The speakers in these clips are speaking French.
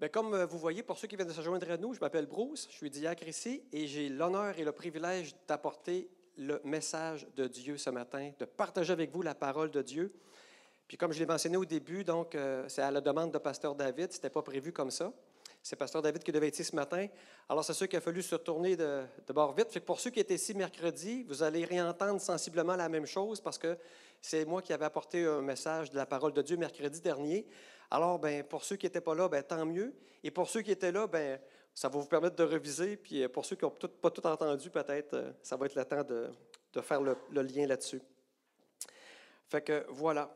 Bien, comme euh, vous voyez, pour ceux qui viennent de se joindre à nous, je m'appelle Bruce, je suis diacre ici et j'ai l'honneur et le privilège d'apporter le message de Dieu ce matin, de partager avec vous la parole de Dieu. Puis comme je l'ai mentionné au début, donc euh, c'est à la demande de Pasteur David, ce n'était pas prévu comme ça. C'est Pasteur David qui devait être ici ce matin. Alors, c'est sûr qu'il a fallu se tourner de, bord vite. Fait pour ceux qui étaient ici mercredi, vous allez réentendre sensiblement la même chose parce que c'est moi qui avais apporté un message de la parole de Dieu mercredi dernier. Alors, ben, pour ceux qui n'étaient pas là, ben, tant mieux. Et pour ceux qui étaient là, ben, ça va vous permettre de reviser. Puis euh, pour ceux qui n'ont pas tout entendu, peut-être, euh, ça va être le temps de, faire le, le lien là-dessus. Fait que voilà.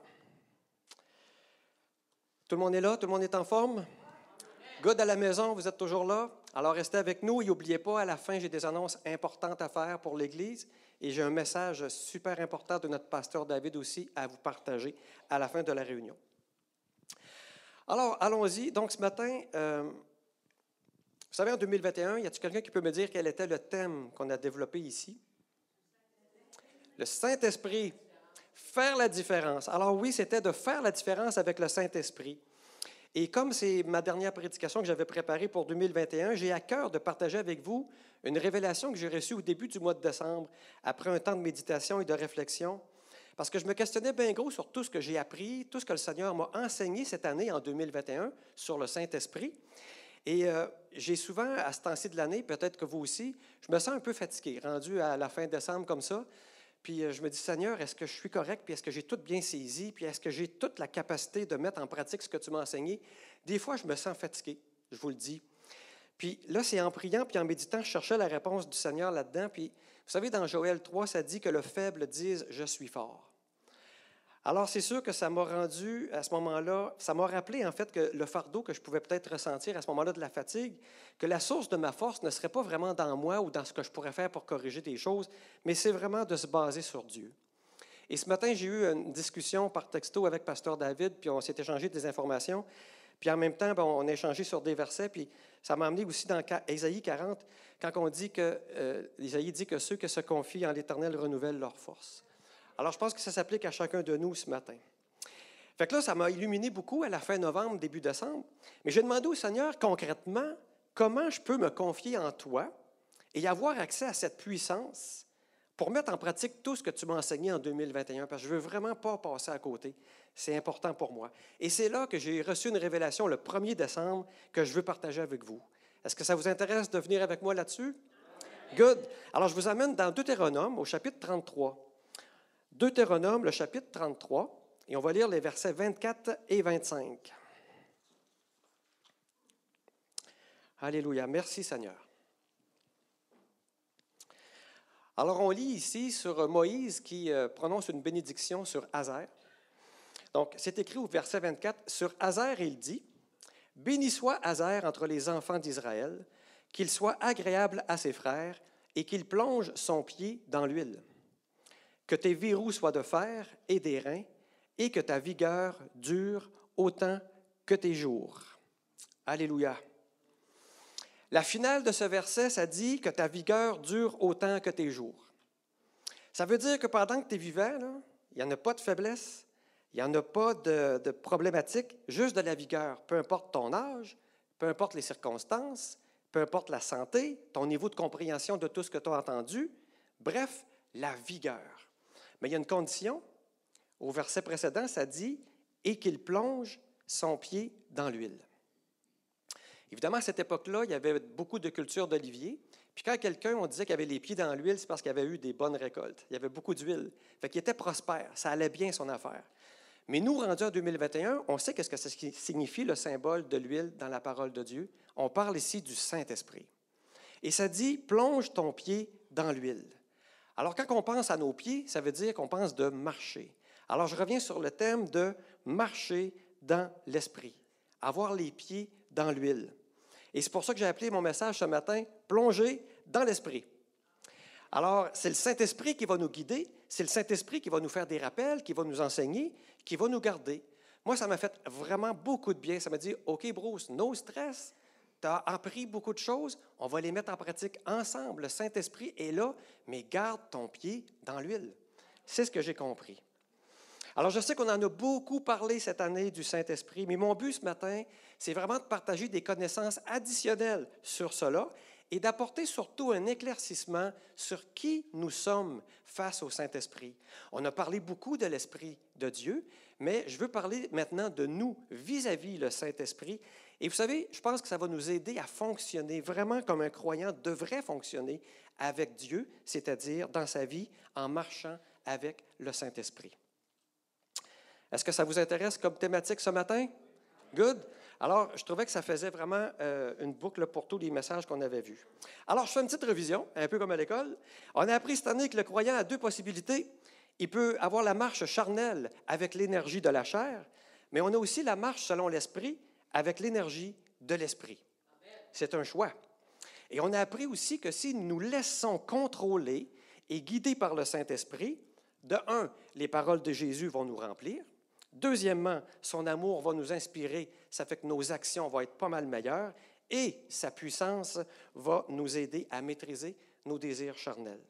Tout le monde est là? Tout le monde est en forme? Good à la maison, vous êtes toujours là? Alors restez avec nous et n'oubliez pas, à la fin, j'ai des annonces importantes à faire pour l'Église et j'ai un message super important de notre pasteur David aussi à vous partager à la fin de la réunion. Alors, allons-y. Donc, ce matin, euh, vous savez, en 2021, y a-t-il quelqu'un qui peut me dire quel était le thème qu'on a développé ici? Le Saint-Esprit. Faire la différence. Alors oui, c'était de faire la différence avec le Saint-Esprit. Et comme c'est ma dernière prédication que j'avais préparée pour 2021, j'ai à cœur de partager avec vous une révélation que j'ai reçue au début du mois de décembre, après un temps de méditation et de réflexion, parce que je me questionnais bien gros sur tout ce que j'ai appris, tout ce que le Seigneur m'a enseigné cette année, en 2021, sur le Saint-Esprit. Et euh, j'ai souvent, à ce temps-ci de l'année, peut-être que vous aussi, je me sens un peu fatigué, rendu à la fin décembre comme ça. Puis euh, je me dis, Seigneur, est-ce que je suis correct? Puis est-ce que j'ai tout bien saisi? Puis est-ce que j'ai toute la capacité de mettre en pratique ce que tu m'as enseigné? Des fois, je me sens fatigué, je vous le dis. Puis là, c'est en priant puis en méditant, je cherchais la réponse du Seigneur là-dedans. Puis vous savez, dans Joël 3, ça dit que le faible dise Je suis fort. Alors, c'est sûr que ça m'a rendu, à ce moment-là, ça m'a rappelé en fait que le fardeau que je pouvais peut-être ressentir à ce moment-là de la fatigue, que la source de ma force ne serait pas vraiment dans moi ou dans ce que je pourrais faire pour corriger des choses, mais c'est vraiment de se baser sur Dieu. Et ce matin, j'ai eu une discussion par texto avec Pasteur David, puis on s'est échangé des informations. Puis en même temps, on a échangé sur des versets, puis ça m'a amené aussi dans Ésaïe 40, quand on dit que, euh, dit que ceux qui se confient en l'Éternel renouvellent leur force. Alors, je pense que ça s'applique à chacun de nous ce matin. Fait que là, ça m'a illuminé beaucoup à la fin novembre, début décembre. Mais j'ai demandé au Seigneur concrètement comment je peux me confier en toi et avoir accès à cette puissance pour mettre en pratique tout ce que tu m'as enseigné en 2021, parce que je ne veux vraiment pas passer à côté. C'est important pour moi. Et c'est là que j'ai reçu une révélation le 1er décembre que je veux partager avec vous. Est-ce que ça vous intéresse de venir avec moi là-dessus? Good. Alors, je vous amène dans Deutéronome au chapitre 33. Deutéronome, le chapitre 33, et on va lire les versets 24 et 25. Alléluia. Merci Seigneur. Alors on lit ici sur Moïse qui euh, prononce une bénédiction sur Hazer. Donc c'est écrit au verset 24, sur Hazer il dit, Béni soit Hazer entre les enfants d'Israël, qu'il soit agréable à ses frères et qu'il plonge son pied dans l'huile que tes verrous soient de fer et d'airain, et que ta vigueur dure autant que tes jours. Alléluia. La finale de ce verset, ça dit que ta vigueur dure autant que tes jours. Ça veut dire que pendant que tu es vivant, il n'y en a pas de faiblesse, il n'y en a pas de, de problématique, juste de la vigueur, peu importe ton âge, peu importe les circonstances, peu importe la santé, ton niveau de compréhension de tout ce que tu as entendu, bref, la vigueur. Mais il y a une condition. Au verset précédent, ça dit et qu'il plonge son pied dans l'huile. Évidemment, à cette époque-là, il y avait beaucoup de cultures d'olivier. Puis quand quelqu'un, on disait qu'il avait les pieds dans l'huile, c'est parce qu'il avait eu des bonnes récoltes. Il y avait beaucoup d'huile. Fait qu'il était prospère. Ça allait bien son affaire. Mais nous, rendus en 2021, on sait qu'est-ce que ça signifie le symbole de l'huile dans la parole de Dieu. On parle ici du Saint-Esprit. Et ça dit, plonge ton pied dans l'huile. Alors, quand on pense à nos pieds, ça veut dire qu'on pense de marcher. Alors, je reviens sur le thème de marcher dans l'esprit, avoir les pieds dans l'huile. Et c'est pour ça que j'ai appelé mon message ce matin Plonger dans l'esprit. Alors, c'est le Saint-Esprit qui va nous guider, c'est le Saint-Esprit qui va nous faire des rappels, qui va nous enseigner, qui va nous garder. Moi, ça m'a fait vraiment beaucoup de bien. Ça m'a dit, OK, Bruce, no stress, tu as appris beaucoup de choses, on va les mettre en pratique ensemble. Le Saint-Esprit est là, mais garde ton pied dans l'huile. C'est ce que j'ai compris. Alors, je sais qu'on en a beaucoup parlé cette année du Saint-Esprit, mais mon but ce matin, c'est vraiment de partager des connaissances additionnelles sur cela et d'apporter surtout un éclaircissement sur qui nous sommes face au Saint-Esprit. On a parlé beaucoup de l'Esprit de Dieu, mais je veux parler maintenant de nous vis-à-vis le Saint-Esprit. Et vous savez, je pense que ça va nous aider à fonctionner vraiment comme un croyant devrait fonctionner avec Dieu, c'est-à-dire dans sa vie en marchant avec le Saint-Esprit. Est-ce que ça vous intéresse comme thématique ce matin? Good? Alors, je trouvais que ça faisait vraiment euh, une boucle pour tous les messages qu'on avait vus. Alors, je fais une petite révision, un peu comme à l'école. On a appris cette année que le croyant a deux possibilités. Il peut avoir la marche charnelle avec l'énergie de la chair, mais on a aussi la marche selon l'esprit avec l'énergie de l'esprit. C'est un choix. Et on a appris aussi que si nous nous laissons contrôler et guider par le Saint-Esprit, de un, les paroles de Jésus vont nous remplir. Deuxièmement, son amour va nous inspirer, ça fait que nos actions vont être pas mal meilleures et sa puissance va nous aider à maîtriser nos désirs charnels.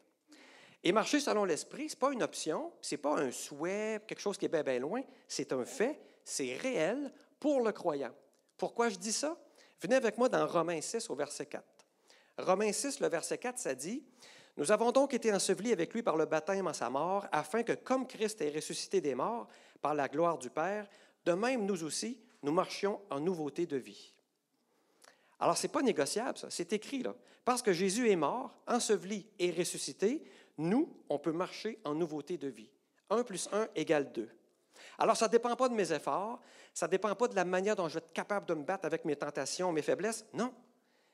Et marcher selon l'esprit, ce n'est pas une option, ce n'est pas un souhait, quelque chose qui est bien, bien loin, c'est un fait, c'est réel pour le croyant. Pourquoi je dis ça? Venez avec moi dans Romains 6 au verset 4. Romains 6, le verset 4, ça dit, Nous avons donc été ensevelis avec lui par le baptême en sa mort, afin que comme Christ est ressuscité des morts par la gloire du Père, de même nous aussi, nous marchions en nouveauté de vie. Alors, ce n'est pas négociable, ça. C'est écrit, là. Parce que Jésus est mort, enseveli et ressuscité, nous, on peut marcher en nouveauté de vie. 1 plus 1 égale 2. Alors, ça ne dépend pas de mes efforts, ça ne dépend pas de la manière dont je vais être capable de me battre avec mes tentations, mes faiblesses. Non,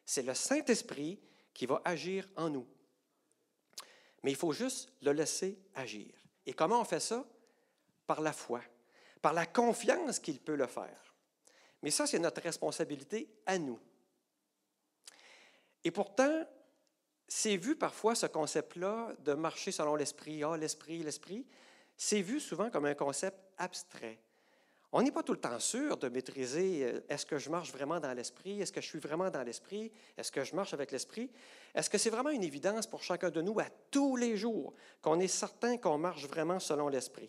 c'est le Saint-Esprit qui va agir en nous. Mais il faut juste le laisser agir. Et comment on fait ça? Par la foi, par la confiance qu'il peut le faire. Mais ça, c'est notre responsabilité à nous. Et pourtant, c'est vu parfois ce concept-là de marcher selon l'esprit, ah, l'esprit, l'esprit, c'est vu souvent comme un concept abstrait. On n'est pas tout le temps sûr de maîtriser euh, est-ce que je marche vraiment dans l'esprit, est-ce que je suis vraiment dans l'esprit, est-ce que je marche avec l'esprit. Est-ce que c'est vraiment une évidence pour chacun de nous à tous les jours qu'on est certain qu'on marche vraiment selon l'esprit?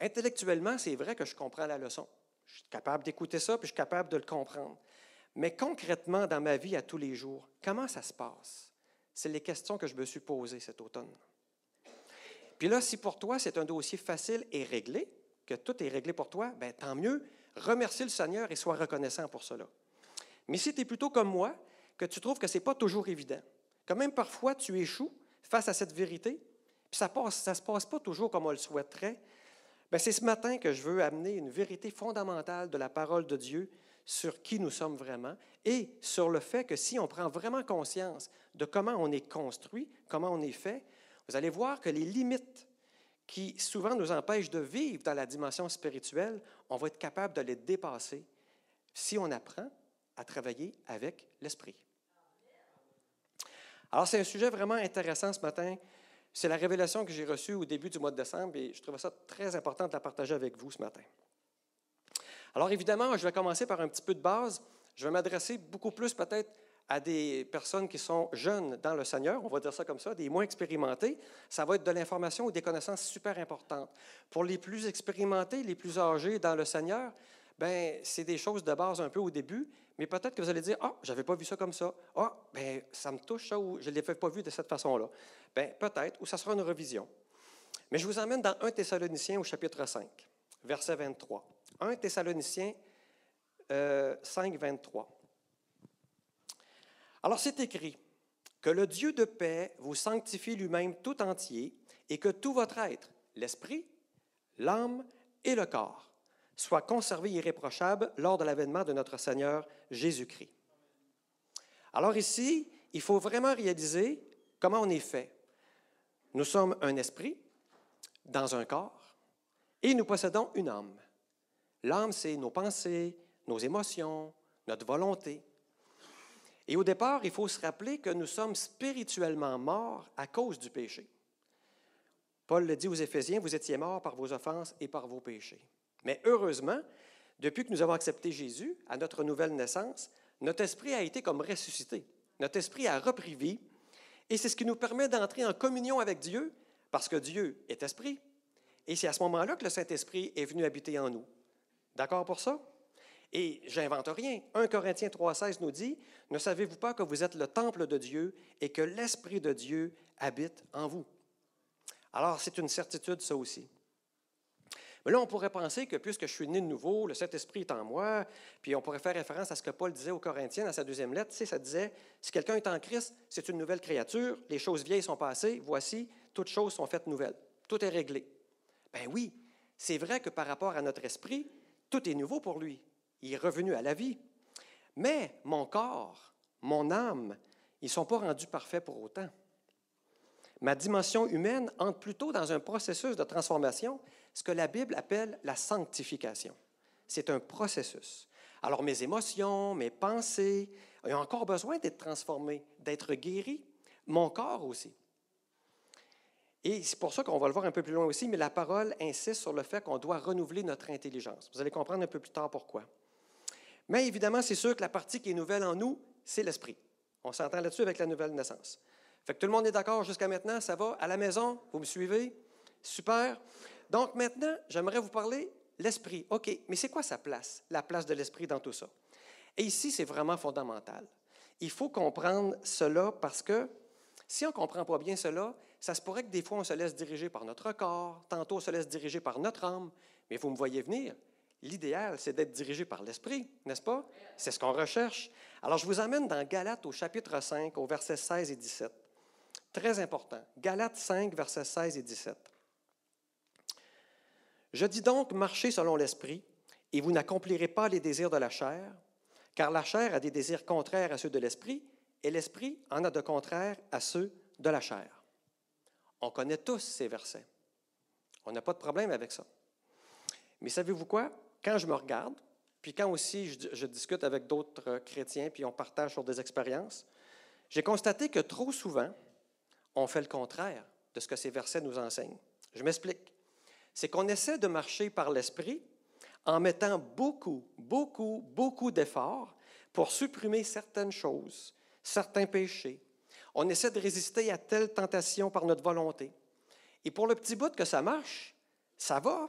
Intellectuellement, c'est vrai que je comprends la leçon. Je suis capable d'écouter ça, puis je suis capable de le comprendre. Mais concrètement, dans ma vie à tous les jours, comment ça se passe? C'est les questions que je me suis posées cet automne. Puis là, si pour toi c'est un dossier facile et réglé, que tout est réglé pour toi, ben, tant mieux. Remercie le Seigneur et sois reconnaissant pour cela. Mais si tu es plutôt comme moi, que tu trouves que ce n'est pas toujours évident, que même parfois tu échoues face à cette vérité, puis ça ne se passe pas toujours comme on le souhaiterait, ben, c'est ce matin que je veux amener une vérité fondamentale de la parole de Dieu sur qui nous sommes vraiment et sur le fait que si on prend vraiment conscience de comment on est construit, comment on est fait, vous allez voir que les limites qui souvent nous empêchent de vivre dans la dimension spirituelle, on va être capable de les dépasser si on apprend à travailler avec l'Esprit. Alors, c'est un sujet vraiment intéressant ce matin. C'est la révélation que j'ai reçue au début du mois de décembre et je trouvais ça très important de la partager avec vous ce matin. Alors, évidemment, je vais commencer par un petit peu de base. Je vais m'adresser beaucoup plus peut-être à des personnes qui sont jeunes dans le Seigneur, on va dire ça comme ça, des moins expérimentés, ça va être de l'information ou des connaissances super importantes. Pour les plus expérimentés, les plus âgés dans le Seigneur, ben c'est des choses de base un peu au début, mais peut-être que vous allez dire ah, je n'avais pas vu ça comme ça. Ah, ben ça me touche ça ou je ne l'ai pas vu de cette façon-là. Ben peut-être ou ça sera une revision. Mais je vous emmène dans 1 Thessaloniciens au chapitre 5, verset 23. 1 Thessaloniciens euh, 5, 23. Alors c'est écrit, que le Dieu de paix vous sanctifie lui-même tout entier et que tout votre être, l'esprit, l'âme et le corps, soit conservé irréprochable lors de l'avènement de notre Seigneur Jésus-Christ. Alors ici, il faut vraiment réaliser comment on est fait. Nous sommes un esprit dans un corps et nous possédons une âme. L'âme, c'est nos pensées, nos émotions, notre volonté. Et au départ, il faut se rappeler que nous sommes spirituellement morts à cause du péché. Paul le dit aux Éphésiens, vous étiez morts par vos offenses et par vos péchés. Mais heureusement, depuis que nous avons accepté Jésus à notre nouvelle naissance, notre esprit a été comme ressuscité. Notre esprit a repris vie et c'est ce qui nous permet d'entrer en communion avec Dieu parce que Dieu est esprit Et c'est à ce moment-là que le Saint-Esprit est venu habiter en nous. D'accord pour ça? Et j'invente rien. 1 Corinthiens 3,16 nous dit Ne savez-vous pas que vous êtes le temple de Dieu et que l'Esprit de Dieu habite en vous? Alors, c'est une certitude, ça aussi. Mais là, on pourrait penser que puisque je suis né de nouveau, le Saint-Esprit est en moi, puis on pourrait faire référence à ce que Paul disait aux Corinthiens dans sa deuxième lettre. Tu ça disait Si quelqu'un est en Christ, c'est une nouvelle créature, les choses vieilles sont passées, voici, toutes choses sont faites nouvelles. Tout est réglé. Ben oui, c'est vrai que par rapport à notre esprit, tout est nouveau pour lui. Il est revenu à la vie. Mais mon corps, mon âme, ils ne sont pas rendus parfaits pour autant. Ma dimension humaine entre plutôt dans un processus de transformation, ce que la Bible appelle la sanctification. C'est un processus. Alors mes émotions, mes pensées, ont encore besoin d'être transformées, d'être guéries. Mon corps aussi. Et c'est pour ça qu'on va le voir un peu plus loin aussi, mais la parole insiste sur le fait qu'on doit renouveler notre intelligence. Vous allez comprendre un peu plus tard pourquoi. Mais évidemment, c'est sûr que la partie qui est nouvelle en nous, c'est l'esprit. On s'entend là-dessus avec la nouvelle naissance. Fait que tout le monde est d'accord jusqu'à maintenant, ça va à la maison, vous me suivez? Super. Donc maintenant, j'aimerais vous parler l'esprit. OK, mais c'est quoi sa place, la place de l'esprit dans tout ça? Et ici, c'est vraiment fondamental. Il faut comprendre cela parce que si on ne comprend pas bien cela, ça se pourrait que des fois on se laisse diriger par notre corps, tantôt on se laisse diriger par notre âme, mais vous me voyez venir. L'idéal, c'est d'être dirigé par l'Esprit, n'est-ce pas? C'est ce qu'on recherche. Alors, je vous emmène dans Galates au chapitre 5, au verset 16 et 17. Très important. Galates 5, versets 16 et 17. Je dis donc, marchez selon l'Esprit, et vous n'accomplirez pas les désirs de la chair, car la chair a des désirs contraires à ceux de l'Esprit, et l'Esprit en a de contraires à ceux de la chair. On connaît tous ces versets. On n'a pas de problème avec ça. Mais savez-vous quoi? Quand je me regarde, puis quand aussi je, discute avec d'autres chrétiens, puis on partage sur des expériences, j'ai constaté que trop souvent, on fait le contraire de ce que ces versets nous enseignent. Je m'explique. C'est qu'on essaie de marcher par l'esprit en mettant beaucoup, beaucoup, beaucoup d'efforts pour supprimer certaines choses, certains péchés. On essaie de résister à telle tentation par notre volonté. Et pour le petit bout que ça marche, ça va.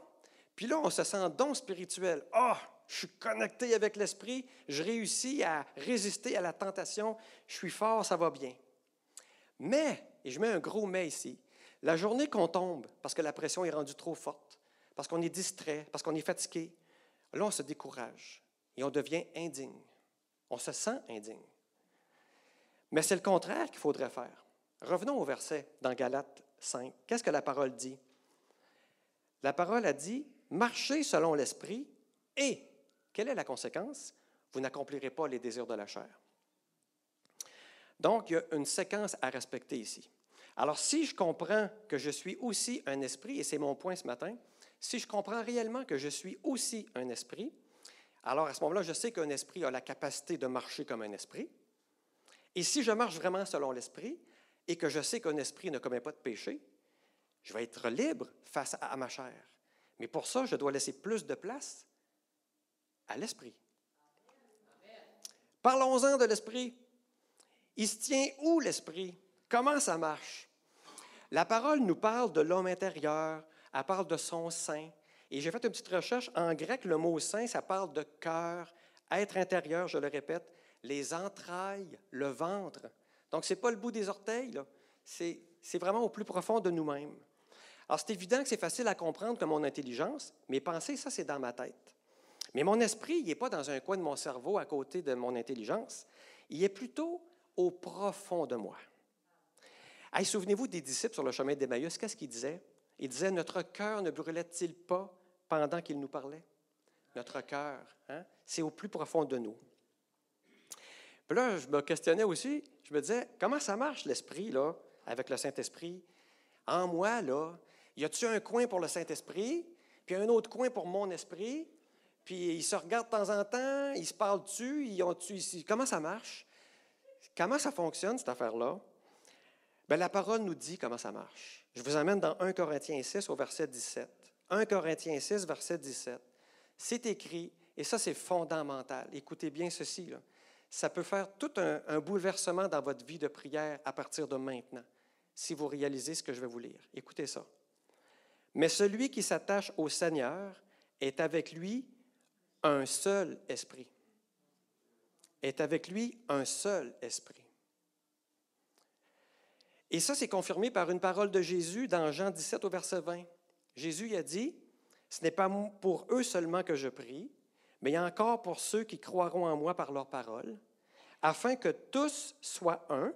Puis là, on se sent don spirituel. Ah, je suis connecté avec l'esprit, je réussis à résister à la tentation, je suis fort, ça va bien. Mais, et je mets un gros mais ici, la journée qu'on tombe parce que la pression est rendue trop forte, parce qu'on est distrait, parce qu'on est fatigué, là, on se décourage et on devient indigne. On se sent indigne. Mais c'est le contraire qu'il faudrait faire. Revenons au verset dans Galates 5. Qu'est-ce que la parole dit? La parole a dit, marchez selon l'esprit et, quelle est la conséquence? Vous n'accomplirez pas les désirs de la chair. Donc, il y a une séquence à respecter ici. Alors, si je comprends que je suis aussi un esprit, et c'est mon point ce matin, si je comprends réellement que je suis aussi un esprit, alors à ce moment-là, je sais qu'un esprit a la capacité de marcher comme un esprit. Et si je marche vraiment selon l'esprit et que je sais qu'un esprit ne commet pas de péché, je vais être libre face à ma chair. Mais pour ça, je dois laisser plus de place à l'esprit. Parlons-en de l'esprit. Il se tient où l'esprit? Comment ça marche? La parole nous parle de l'homme intérieur, elle parle de son sein. Et j'ai fait une petite recherche. En grec, le mot sein, ça parle de cœur, être intérieur, je le répète, les entrailles, le ventre. Donc, ce n'est pas le bout des orteils, c'est vraiment au plus profond de nous-mêmes. Alors, c'est évident que c'est facile à comprendre que mon intelligence, mes pensées, ça, c'est dans ma tête. Mais mon esprit, il n'est pas dans un coin de mon cerveau à côté de mon intelligence. Il est plutôt au profond de moi. Souvenez-vous des disciples sur le chemin d'Emmaüs, qu'est-ce qu'ils disaient? Ils disaient, notre cœur ne brûlait-il pas pendant qu'il nous parlait? Notre cœur, hein? c'est au plus profond de nous. Puis là, je me questionnais aussi, je me disais, comment ça marche l'esprit, là, avec le Saint-Esprit? En moi, là, y a-t-il un coin pour le Saint-Esprit, puis un autre coin pour mon esprit, puis ils se regardent de temps en temps, ils se parlent dessus, ils ont ici. Comment ça marche? Comment ça fonctionne, cette affaire-là? Bien, la parole nous dit comment ça marche. Je vous amène dans 1 Corinthiens 6 au verset 17. 1 Corinthiens 6, verset 17. C'est écrit, et ça c'est fondamental. Écoutez bien ceci. Là. Ça peut faire tout un bouleversement dans votre vie de prière à partir de maintenant, si vous réalisez ce que je vais vous lire. Écoutez ça. Mais celui qui s'attache au Seigneur est avec lui un seul esprit. Est avec lui un seul esprit. Et ça, c'est confirmé par une parole de Jésus dans Jean 17 au verset 20. Jésus a dit, Ce n'est pas pour eux seulement que je prie, mais encore pour ceux qui croiront en moi par leur parole, afin que tous soient un,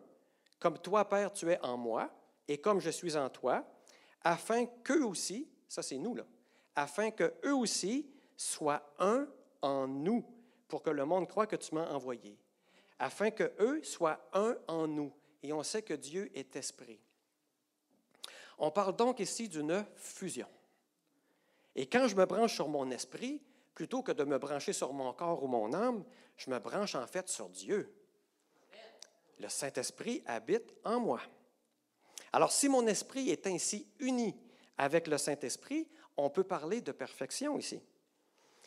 comme toi, Père, tu es en moi, et comme je suis en toi, afin qu'eux aussi, ça c'est nous là, afin qu'eux aussi soient un en nous, pour que le monde croit que tu m'as envoyé, afin qu'eux soient un en nous. Et on sait que Dieu est esprit. On parle donc ici d'une fusion. Et quand je me branche sur mon esprit, plutôt que de me brancher sur mon corps ou mon âme, je me branche en fait sur Dieu. Le Saint-Esprit habite en moi. Alors si mon esprit est ainsi uni avec le Saint-Esprit, on peut parler de perfection ici.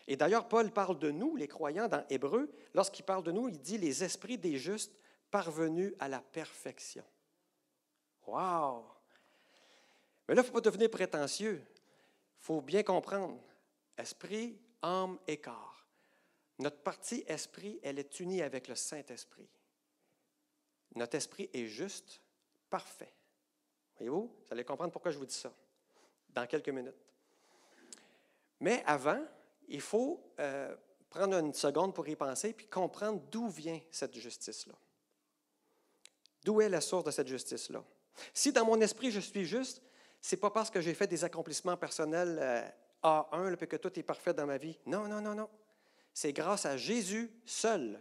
Et d'ailleurs, Paul parle de nous, les croyants, dans Hébreu. Lorsqu'il parle de nous, il dit les esprits des justes parvenus à la perfection. Wow! Mais là, il ne faut pas devenir prétentieux. Il faut bien comprendre. Esprit, âme et corps. Notre partie esprit, elle est unie avec le Saint-Esprit. Notre esprit est juste, parfait. Vous allez comprendre pourquoi je vous dis ça dans quelques minutes. Mais avant, il faut euh, prendre une seconde pour y penser puis comprendre d'où vient cette justice-là. D'où est la source de cette justice-là? Si dans mon esprit je suis juste, c'est pas parce que j'ai fait des accomplissements personnels euh, A1 et que tout est parfait dans ma vie. Non, non, non, non. C'est grâce à Jésus seul.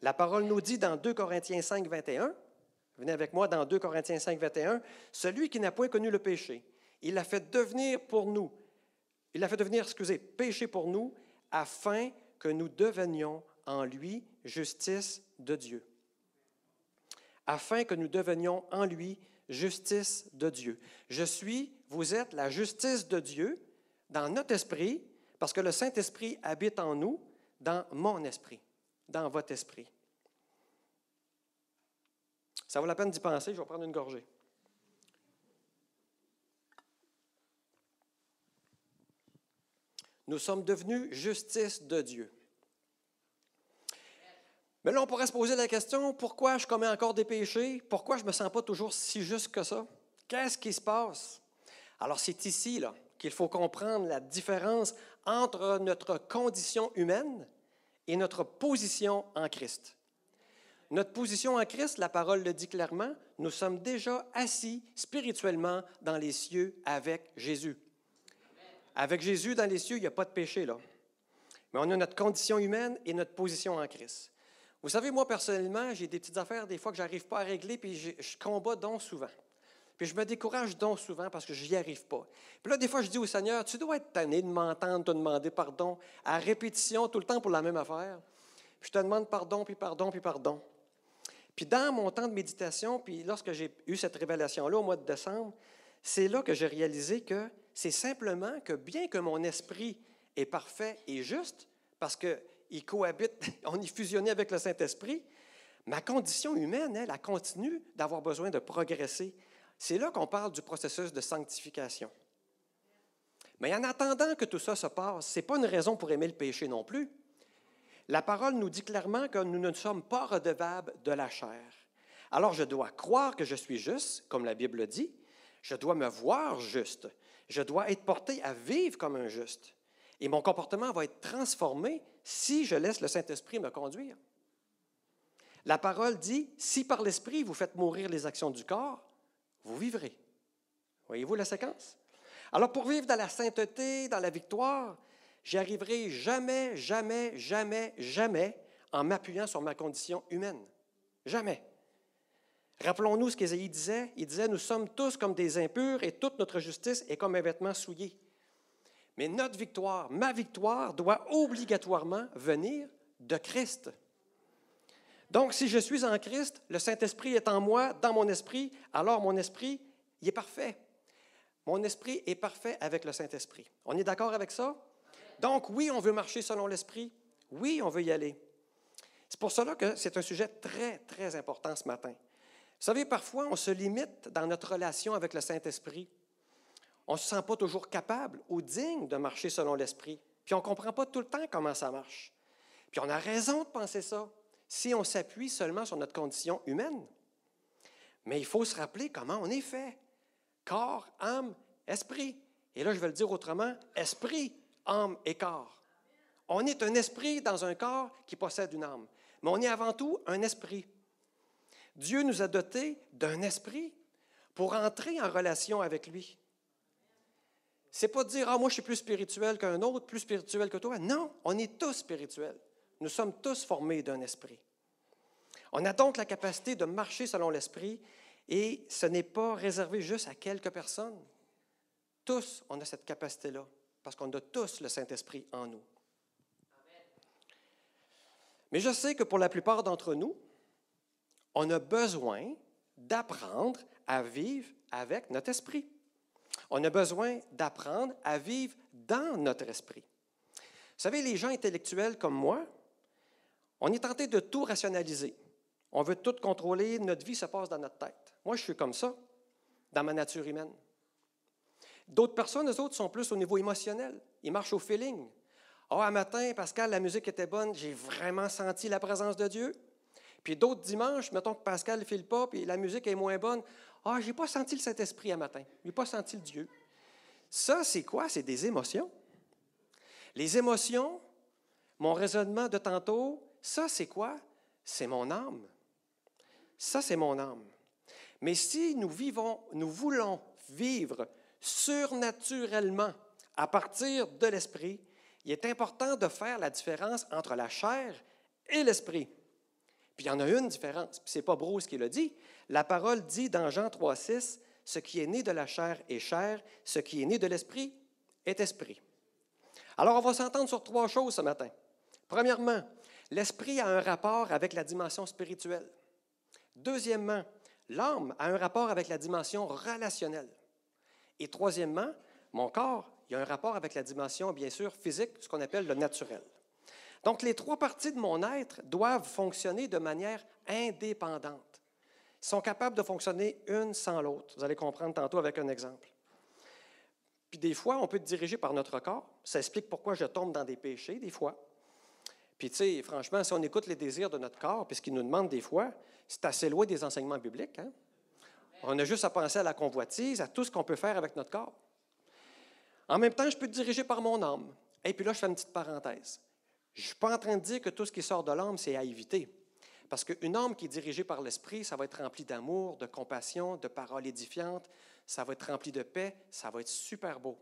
La parole nous dit dans 2 Corinthiens 5, 21, venez avec moi dans 2 Corinthiens 5, 21, celui qui n'a point connu le péché, il l'a fait devenir pour nous, il l'a fait devenir, excusez, péché pour nous, afin que nous devenions en lui justice de Dieu afin que nous devenions en lui justice de Dieu. Je suis, vous êtes la justice de Dieu dans notre esprit, parce que le Saint-Esprit habite en nous, dans mon esprit, dans votre esprit. Ça vaut la peine d'y penser, je vais prendre une gorgée. Nous sommes devenus justice de Dieu. Mais là, on pourrait se poser la question, pourquoi je commets encore des péchés? Pourquoi je ne me sens pas toujours si juste que ça? Qu'est-ce qui se passe? Alors, c'est ici là, qu'il faut comprendre la différence entre notre condition humaine et notre position en Christ. Notre position en Christ, la parole le dit clairement, nous sommes déjà assis spirituellement dans les cieux avec Jésus. Avec Jésus dans les cieux, il n'y a pas de péché là. Mais on a notre condition humaine et notre position en Christ. Vous savez, moi, personnellement, j'ai des petites affaires, des fois, que je n'arrive pas à régler, puis je, je combats donc souvent. Puis je me décourage donc souvent parce que je n'y arrive pas. Puis là, des fois, je dis au Seigneur, tu dois être tanné de m'entendre te demander pardon à répétition, tout le temps pour la même affaire. Puis je te demande pardon, puis pardon, puis pardon. Puis dans mon temps de méditation, puis lorsque j'ai eu cette révélation-là au mois de décembre, c'est là que j'ai réalisé que c'est simplement que bien que mon esprit est parfait et juste, parce que il cohabite, on y fusionné avec le Saint-Esprit. Ma condition humaine, elle, elle continue d'avoir besoin de progresser. C'est là qu'on parle du processus de sanctification. Mais en attendant que tout ça se passe, ce n'est pas une raison pour aimer le péché non plus. La parole nous dit clairement que nous ne sommes pas redevables de la chair. Alors je dois croire que je suis juste, comme la Bible dit. Je dois me voir juste. Je dois être porté à vivre comme un juste. Et mon comportement va être transformé si je laisse le Saint-Esprit me conduire. La parole dit, si par l'Esprit vous faites mourir les actions du corps, vous vivrez. Voyez-vous la séquence? Alors pour vivre dans la sainteté, dans la victoire, j'y arriverai jamais, jamais, jamais, jamais en m'appuyant sur ma condition humaine. Jamais. Rappelons-nous ce qu'Ésaïe disait. Il disait, nous sommes tous comme des impurs et toute notre justice est comme un vêtement souillé. Mais notre victoire, ma victoire, doit obligatoirement venir de Christ. Donc, si je suis en Christ, le Saint-Esprit est en moi, dans mon esprit, alors mon esprit, il est parfait. Mon esprit est parfait avec le Saint-Esprit. On est d'accord avec ça? Donc, oui, on veut marcher selon l'Esprit. Oui, on veut y aller. C'est pour cela que c'est un sujet très, très important ce matin. Vous savez, parfois, on se limite dans notre relation avec le Saint-Esprit On ne se sent pas toujours capable ou digne de marcher selon l'Esprit. Puis on ne comprend pas tout le temps comment ça marche. Puis on a raison de penser ça si on s'appuie seulement sur notre condition humaine. Mais il faut se rappeler comment on est fait. Corps, âme, esprit. Et là, je vais le dire autrement, esprit, âme et corps. On est un esprit dans un corps qui possède une âme. Mais on est avant tout un esprit. Dieu nous a dotés d'un esprit pour entrer en relation avec lui. C'est pas de dire ah moi je suis plus spirituel qu'un autre, plus spirituel que toi. Non, on est tous spirituels. Nous sommes tous formés d'un esprit. On a donc la capacité de marcher selon l'esprit et ce n'est pas réservé juste à quelques personnes. Tous, on a cette capacité-là parce qu'on a tous le Saint-Esprit en nous. Mais je sais que pour la plupart d'entre nous, on a besoin d'apprendre à vivre avec notre esprit. On a besoin d'apprendre à vivre dans notre esprit. Vous savez, les gens intellectuels comme moi, on est tenté de tout rationaliser. On veut tout contrôler, notre vie se passe dans notre tête. Moi, je suis comme ça, dans ma nature humaine. D'autres personnes, eux autres, sont plus au niveau émotionnel. Ils marchent au feeling. Ah, oh, matin, Pascal, la musique était bonne, j'ai vraiment senti la présence de Dieu. Puis d'autres dimanches, mettons que Pascal ne file pas, puis la musique est moins bonne. Ah, je n'ai pas senti le Saint-Esprit un matin. Je n'ai pas senti le Dieu. Ça, c'est quoi? C'est des émotions. Les émotions, mon raisonnement de tantôt, ça, c'est quoi? C'est mon âme. Ça, c'est mon âme. Mais si nous vivons, nous voulons vivre surnaturellement à partir de l'esprit, il est important de faire la différence entre la chair et l'esprit. Puis il y en a une différence, puis ce n'est pas Bruce qui le dit. La parole dit dans Jean 3,6 Ce qui est né de la chair est chair, ce qui est né de l'esprit est esprit. Alors, on va s'entendre sur trois choses ce matin. Premièrement, l'esprit a un rapport avec la dimension spirituelle. Deuxièmement, l'âme a un rapport avec la dimension relationnelle. Et troisièmement, mon corps, il y a un rapport avec la dimension, bien sûr, physique, ce qu'on appelle le naturel. Donc, les trois parties de mon être doivent fonctionner de manière indépendante. Ils sont capables de fonctionner une sans l'autre. Vous allez comprendre tantôt avec un exemple. Puis des fois, on peut être dirigé par notre corps. Ça explique pourquoi je tombe dans des péchés, des fois. Puis, tu sais, franchement, si on écoute les désirs de notre corps, puis ce qu'il nous demande des fois, c'est assez loin des enseignements bibliques. Hein? On a juste à penser à la convoitise, à tout ce qu'on peut faire avec notre corps. En même temps, je peux être dirigé par mon âme. Et puis là, je fais une petite parenthèse. Je ne suis pas en train de dire que tout ce qui sort de l'âme, c'est à éviter. Parce qu'une âme qui est dirigée par l'esprit, ça va être rempli d'amour, de compassion, de paroles édifiantes, ça va être rempli de paix, ça va être super beau.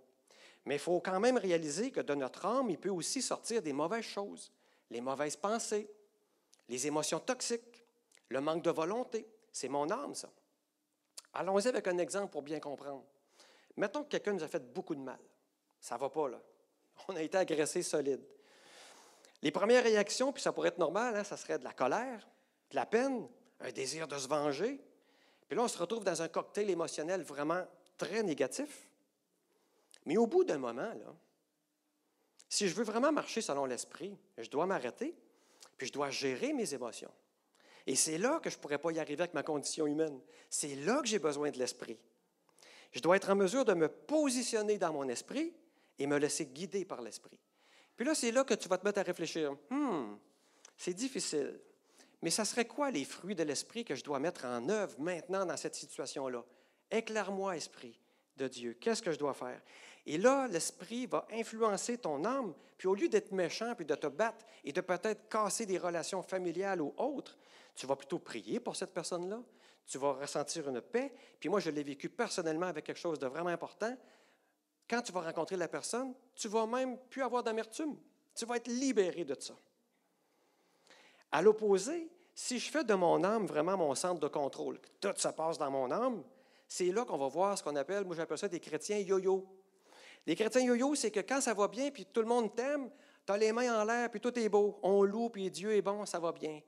Mais il faut quand même réaliser que de notre âme, il peut aussi sortir des mauvaises choses, les mauvaises pensées, les émotions toxiques, le manque de volonté. C'est mon âme, ça. Allons-y avec un exemple pour bien comprendre. Mettons que quelqu'un nous a fait beaucoup de mal. Ça ne va pas, là. On a été agressé solide. Les premières réactions, puis ça pourrait être normal, hein, ça serait de la colère, de la peine, un désir de se venger. Puis là, on se retrouve dans un cocktail émotionnel vraiment très négatif. Mais au bout d'un moment, là, si je veux vraiment marcher selon l'esprit, je dois m'arrêter, puis je dois gérer mes émotions. Et c'est là que je ne pourrais pas y arriver avec ma condition humaine. C'est là que j'ai besoin de l'esprit. Je dois être en mesure de me positionner dans mon esprit et me laisser guider par l'esprit. Puis là, c'est là que tu vas te mettre à réfléchir. Hmm, c'est difficile. Mais ça serait quoi les fruits de l'esprit que je dois mettre en œuvre maintenant dans cette situation-là? Éclaire-moi, esprit de Dieu. Qu'est-ce que je dois faire? Et là, l'esprit va influencer ton âme, puis au lieu d'être méchant, puis de te battre et de peut-être casser des relations familiales ou autres, tu vas plutôt prier pour cette personne-là. Tu vas ressentir une paix. Puis moi, je l'ai vécu personnellement avec quelque chose de vraiment important. Quand tu vas rencontrer la personne, tu vas même plus avoir d'amertume. Tu vas être libéré de ça. À l'opposé, si je fais de mon âme vraiment mon centre de contrôle, que tout se passe dans mon âme, c'est là qu'on va voir ce qu'on appelle, moi j'appelle ça des chrétiens yo-yo. Les chrétiens yo-yo, c'est que quand ça va bien, puis tout le monde t'aime, tu as les mains en l'air, puis tout est beau, on loue, puis Dieu est bon, ça va bien.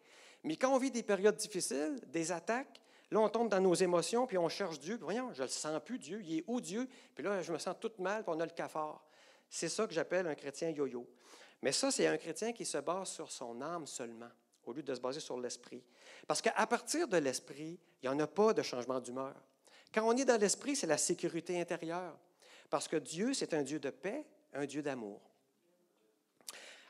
Mais quand on vit des périodes difficiles, des attaques, là, on tombe dans nos émotions, puis on cherche Dieu. Puis voyons, je ne le sens plus, Dieu. Il est où Dieu? Puis là, je me sens tout mal, puis on a le cafard. C'est ça que j'appelle un chrétien yo-yo. Mais ça, c'est un chrétien qui se base sur son âme seulement, au lieu de se baser sur l'esprit. Parce qu'à partir de l'esprit, il n'y en a pas de changement d'humeur. Quand on est dans l'esprit, c'est la sécurité intérieure. Parce que Dieu, c'est un Dieu de paix, un Dieu d'amour.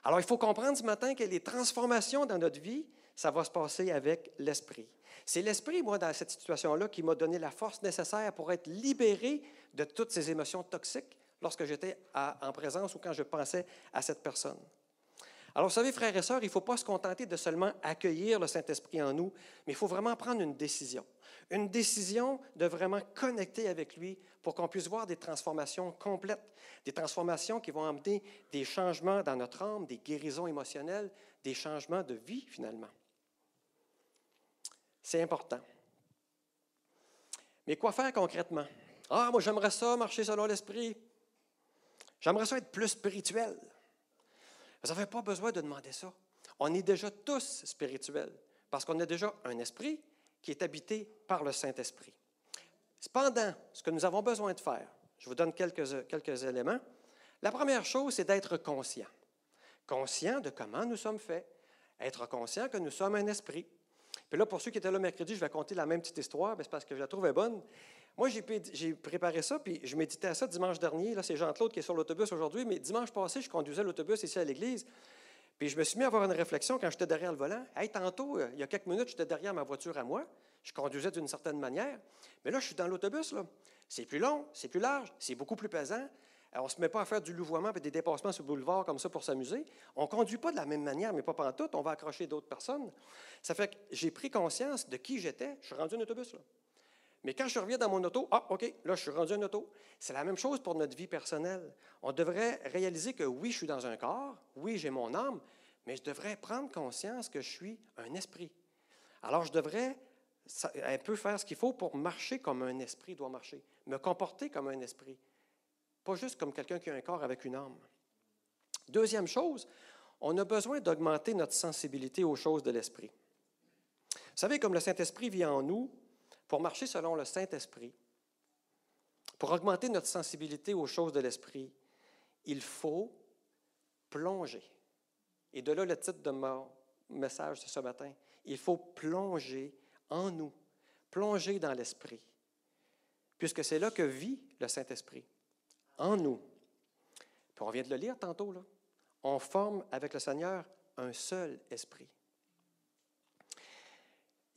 Alors, il faut comprendre ce matin que les transformations dans notre vie, ça va se passer avec l'Esprit. C'est l'Esprit, moi, dans cette situation-là, qui m'a donné la force nécessaire pour être libéré de toutes ces émotions toxiques lorsque j'étais en présence ou quand je pensais à cette personne. Alors, vous savez, frères et sœurs, il ne faut pas se contenter de seulement accueillir le Saint-Esprit en nous, mais il faut vraiment prendre une décision. Une décision de vraiment connecter avec lui pour qu'on puisse voir des transformations complètes, des transformations qui vont amener des changements dans notre âme, des guérisons émotionnelles, des changements de vie finalement. C'est important. Mais quoi faire concrètement? Ah, moi j'aimerais ça, marcher selon l'esprit. J'aimerais ça être plus spirituel. Vous n'avez pas besoin de demander ça. On est déjà tous spirituels parce qu'on a déjà un esprit qui est habité par le Saint-Esprit. Cependant, ce que nous avons besoin de faire, je vous donne quelques, quelques éléments. La première chose, c'est d'être conscient. Conscient de comment nous sommes faits. Être conscient que nous sommes un esprit. Puis là, pour ceux qui étaient là mercredi, je vais raconter la même petite histoire, c'est parce que je la trouvais bonne. Moi, j'ai préparé ça, puis je méditais à ça dimanche dernier. Là, c'est Jean-Claude qui est sur l'autobus aujourd'hui, mais dimanche passé, je conduisais l'autobus ici à l'église. Puis je me suis mis à avoir une réflexion quand j'étais derrière le volant. Hey, tantôt, euh, il y a quelques minutes, j'étais derrière ma voiture à moi. Je conduisais d'une certaine manière. Mais là, je suis dans l'autobus. C'est plus long, c'est plus large, c'est beaucoup plus pesant. On ne se met pas à faire du louvoiement et des dépassements sur le boulevard comme ça pour s'amuser. On ne conduit pas de la même manière, mais pas tout. On va accrocher d'autres personnes. Ça fait que j'ai pris conscience de qui j'étais. Je suis rendu un autobus. Là. Mais quand je reviens dans mon auto, ah, OK, là, je suis rendu un auto. C'est la même chose pour notre vie personnelle. On devrait réaliser que oui, je suis dans un corps, oui, j'ai mon âme, mais je devrais prendre conscience que je suis un esprit. Alors, je devrais un peu faire ce qu'il faut pour marcher comme un esprit doit marcher, me comporter comme un esprit, pas juste comme quelqu'un qui a un corps avec une âme. Deuxième chose, on a besoin d'augmenter notre sensibilité aux choses de l'esprit. Vous savez, comme le Saint-Esprit vit en nous, pour marcher selon le Saint-Esprit, pour augmenter notre sensibilité aux choses de l'Esprit, il faut plonger. Et de là le titre de mon message ce matin. Il faut plonger en nous, plonger dans l'Esprit, puisque c'est là que vit le Saint-Esprit, en nous. Puis on vient de le lire tantôt. On forme avec le Seigneur un seul esprit.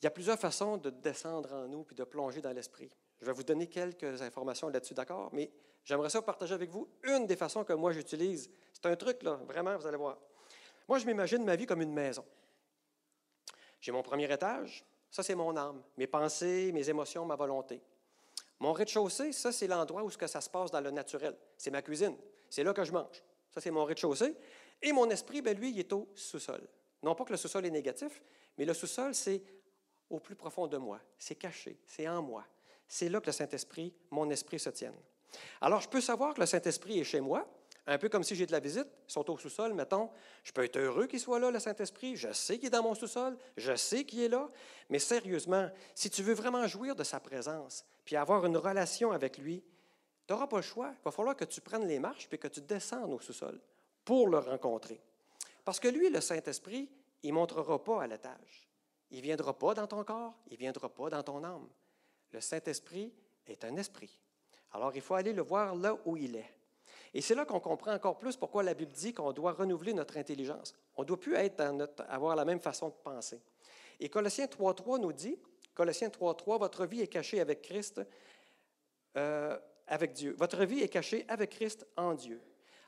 Il y a plusieurs façons de descendre en nous puis de plonger dans l'esprit. Je vais vous donner quelques informations là-dessus, d'accord? Mais j'aimerais ça partager avec vous une des façons que moi j'utilise. C'est un truc, là, vraiment, vous allez voir. Moi, je m'imagine ma vie comme une maison. J'ai mon premier étage, ça c'est mon âme, mes pensées, mes émotions, ma volonté. Mon rez-de-chaussée, ça c'est l'endroit où ce que ça se passe dans le naturel. C'est ma cuisine. C'est là que je mange. Ça c'est mon rez-de-chaussée. Et mon esprit, ben, lui, il est au sous-sol. Non pas que le sous-sol est négatif, mais le sous-sol, c'est au plus profond de moi. C'est caché, c'est en moi. C'est là que le Saint-Esprit, mon esprit se tienne. Alors, je peux savoir que le Saint-Esprit est chez moi, un peu comme si j'ai de la visite, ils sont au sous-sol, mettons. Je peux être heureux qu'il soit là, le Saint-Esprit. Je sais qu'il est dans mon sous-sol, je sais qu'il est là. Mais sérieusement, si tu veux vraiment jouir de sa présence, puis avoir une relation avec lui, tu n'auras pas le choix. Il va falloir que tu prennes les marches, puis que tu descendes au sous-sol pour le rencontrer. Parce que lui, le Saint-Esprit, il ne montrera pas à l'étage. Il ne viendra pas dans ton corps, il ne viendra pas dans ton âme. Le Saint-Esprit est un esprit. Alors il faut aller le voir là où il est. Et c'est là qu'on comprend encore plus pourquoi la Bible dit qu'on doit renouveler notre intelligence. On ne doit plus être avoir la même façon de penser. Et Colossiens 3.3 nous dit, Colossiens 3.3, votre vie est cachée avec Christ, euh, avec Dieu. Votre vie est cachée avec Christ en Dieu.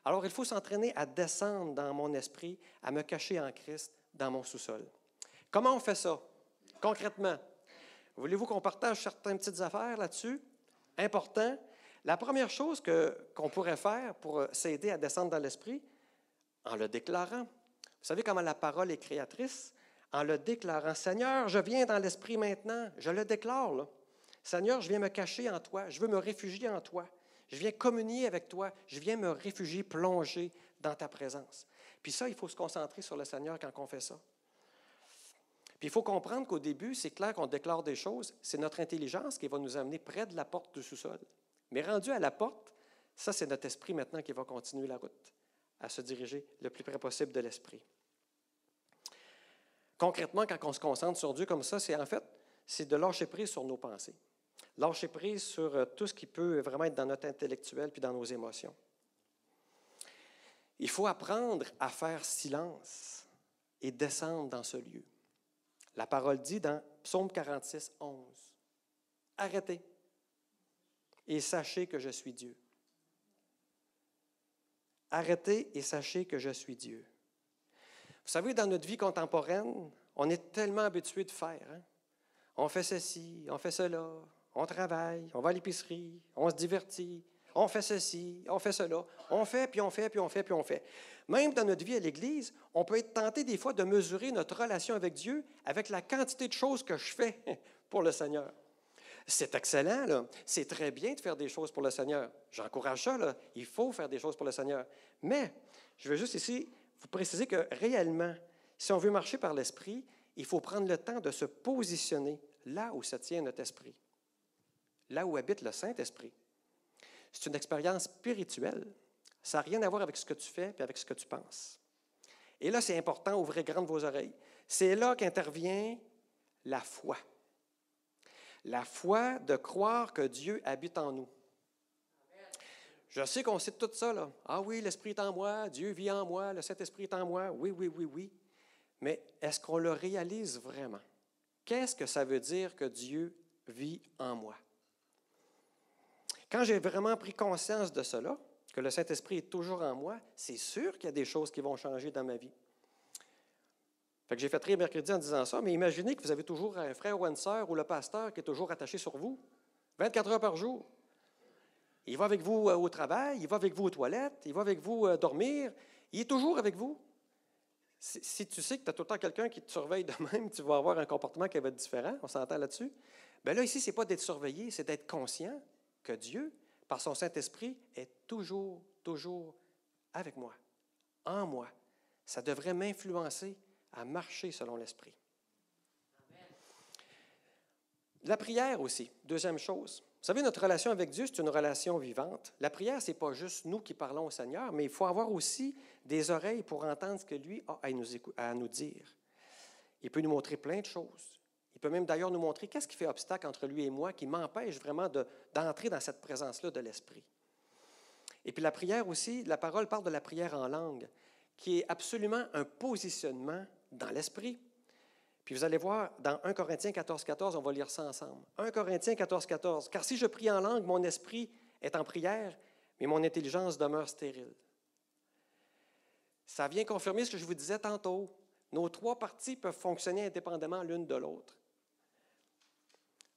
Alors il faut s'entraîner à descendre dans mon esprit, à me cacher en Christ dans mon sous-sol. Comment on fait ça, concrètement? Voulez-vous qu'on partage certaines petites affaires là-dessus? Important. La première chose qu'on pourrait faire pour euh, s'aider à descendre dans l'esprit, en le déclarant. Vous savez comment la parole est créatrice? En le déclarant. Seigneur, je viens dans l'esprit maintenant. Je le déclare. Seigneur, je viens me cacher en toi. Je veux me réfugier en toi. Je viens communier avec toi. Je viens me réfugier, plonger dans ta présence. Puis ça, il faut se concentrer sur le Seigneur quand on fait ça. Puis il faut comprendre qu'au début, c'est clair qu'on déclare des choses, c'est notre intelligence qui va nous amener près de la porte du sous-sol. Mais rendu à la porte, ça, c'est notre esprit maintenant qui va continuer la route, à se diriger le plus près possible de l'esprit. Concrètement, quand on se concentre sur Dieu comme ça, c'est en fait, c'est de lâcher prise sur nos pensées. Lâcher prise sur euh, tout ce qui peut vraiment être dans notre intellectuel puis dans nos émotions. Il faut apprendre à faire silence et descendre dans ce lieu. La parole dit dans Psaume 46, 11, Arrêtez et sachez que je suis Dieu. Arrêtez et sachez que je suis Dieu. Vous savez, dans notre vie contemporaine, on est tellement habitué de faire. Hein? On fait ceci, on fait cela, on travaille, on va à l'épicerie, on se divertit, on fait ceci, on fait cela, on fait, puis on fait, puis on fait, puis on fait. Même dans notre vie à l'Église, on peut être tenté des fois de mesurer notre relation avec Dieu avec la quantité de choses que je fais pour le Seigneur. C'est excellent, c'est très bien de faire des choses pour le Seigneur. J'encourage ça, il faut faire des choses pour le Seigneur. Mais je veux juste ici vous préciser que réellement, si on veut marcher par l'Esprit, il faut prendre le temps de se positionner là où se tient notre esprit, là où habite le Saint-Esprit. C'est une expérience spirituelle. Ça n'a rien à voir avec ce que tu fais et avec ce que tu penses. Et là, c'est important, ouvrez grandes vos oreilles. C'est là qu'intervient la foi. La foi de croire que Dieu habite en nous. Je sais qu'on sait tout ça, là. Ah oui, l'Esprit est en moi, Dieu vit en moi, le Saint-Esprit est en moi. Oui, oui, oui, oui. Mais est-ce qu'on le réalise vraiment? Qu'est-ce que ça veut dire que Dieu vit en moi? Quand j'ai vraiment pris conscience de cela, que le Saint-Esprit est toujours en moi, c'est sûr qu'il y a des choses qui vont changer dans ma vie. J'ai fait rire mercredi en disant ça, mais imaginez que vous avez toujours un frère ou une sœur ou le pasteur qui est toujours attaché sur vous, 24 heures par jour. Il va avec vous euh, au travail, il va avec vous aux toilettes, il va avec vous euh, dormir, il est toujours avec vous. Si, tu sais que tu as tout le temps quelqu'un qui te surveille de même, tu vas avoir un comportement qui va être différent, on s'entend là-dessus. Bien là, ici, ce n'est pas d'être surveillé, c'est d'être conscient que Dieu, par son Saint-Esprit, est toujours, toujours avec moi, en moi. Ça devrait m'influencer à marcher selon l'Esprit. La prière aussi, deuxième chose. Savez, notre relation avec Dieu, c'est une relation vivante. La prière, ce n'est pas juste nous qui parlons au Seigneur, mais il faut avoir aussi des oreilles pour entendre ce que lui a à nous, à nous dire. Il peut nous montrer plein de choses. Il peut même d'ailleurs nous montrer qu'est-ce qui fait obstacle entre lui et moi, qui m'empêche vraiment d'entrer dans cette présence-là de l'Esprit. Et puis la prière aussi, la parole parle de la prière en langue, qui est absolument un positionnement dans l'Esprit. Puis vous allez voir, dans 1 Corinthiens 14, 14, on va lire ça ensemble. 1 Corinthiens 14, 14. Car si je prie en langue, mon esprit est en prière, mais mon intelligence demeure stérile. Ça vient confirmer ce que je vous disais tantôt. Nos trois parties peuvent fonctionner indépendamment l'une de l'autre.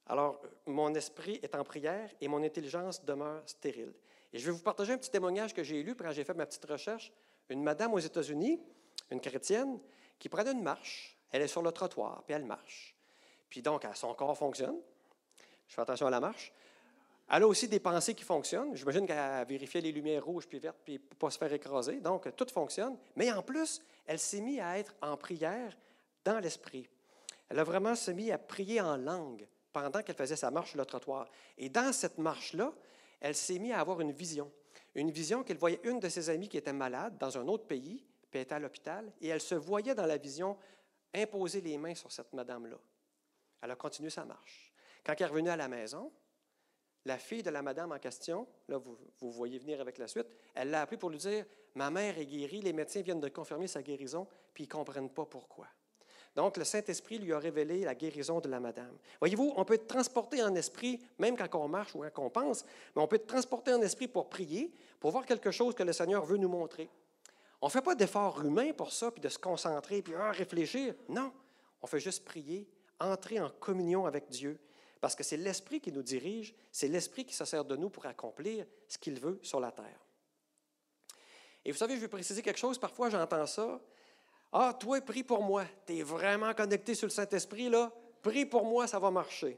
Alors, mon esprit est en prière et mon intelligence demeure stérile. Et je vais vous partager un petit témoignage que j'ai lu quand j'ai fait ma petite recherche. Une madame aux États-Unis, une chrétienne, qui prenait une marche elle est sur le trottoir, puis elle marche. Puis donc, son corps fonctionne. Je fais attention à la marche. Elle a aussi des pensées qui fonctionnent. J'imagine qu'elle vérifiait les lumières rouges puis vertes, puis pour pas se faire écraser. Donc, tout fonctionne. Mais en plus, elle s'est mise à être en prière dans l'esprit. Elle a vraiment se mise à prier en langue pendant qu'elle faisait sa marche sur le trottoir. Et dans cette marche-là, elle s'est mise à avoir une vision. Une vision qu'elle voyait une de ses amies qui était malade dans un autre pays, puis était à l'hôpital, et elle se voyait dans la vision imposer les mains sur cette madame-là. Elle a continué sa marche. Quand elle est revenue à la maison, la fille de la madame en question, là, vous, vous voyez venir avec la suite, elle l'a appelé pour lui dire Ma mère est guérie, les médecins viennent de confirmer sa guérison, puis ils ne comprennent pas pourquoi. Donc, le Saint-Esprit lui a révélé la guérison de la madame. Voyez-vous, on peut être transporté en esprit, même quand on marche ou quand on pense, mais on peut être transporté en esprit pour prier, pour voir quelque chose que le Seigneur veut nous montrer. On ne fait pas d'effort humain pour ça, puis de se concentrer, puis ah, réfléchir. Non, on fait juste prier, entrer en communion avec Dieu, parce que c'est l'Esprit qui nous dirige, c'est l'Esprit qui se sert de nous pour accomplir ce qu'il veut sur la terre. Et vous savez, je vais préciser quelque chose, parfois j'entends ça. Ah, toi, prie pour moi. Tu es vraiment connecté sur le Saint-Esprit, là. Prie pour moi, ça va marcher.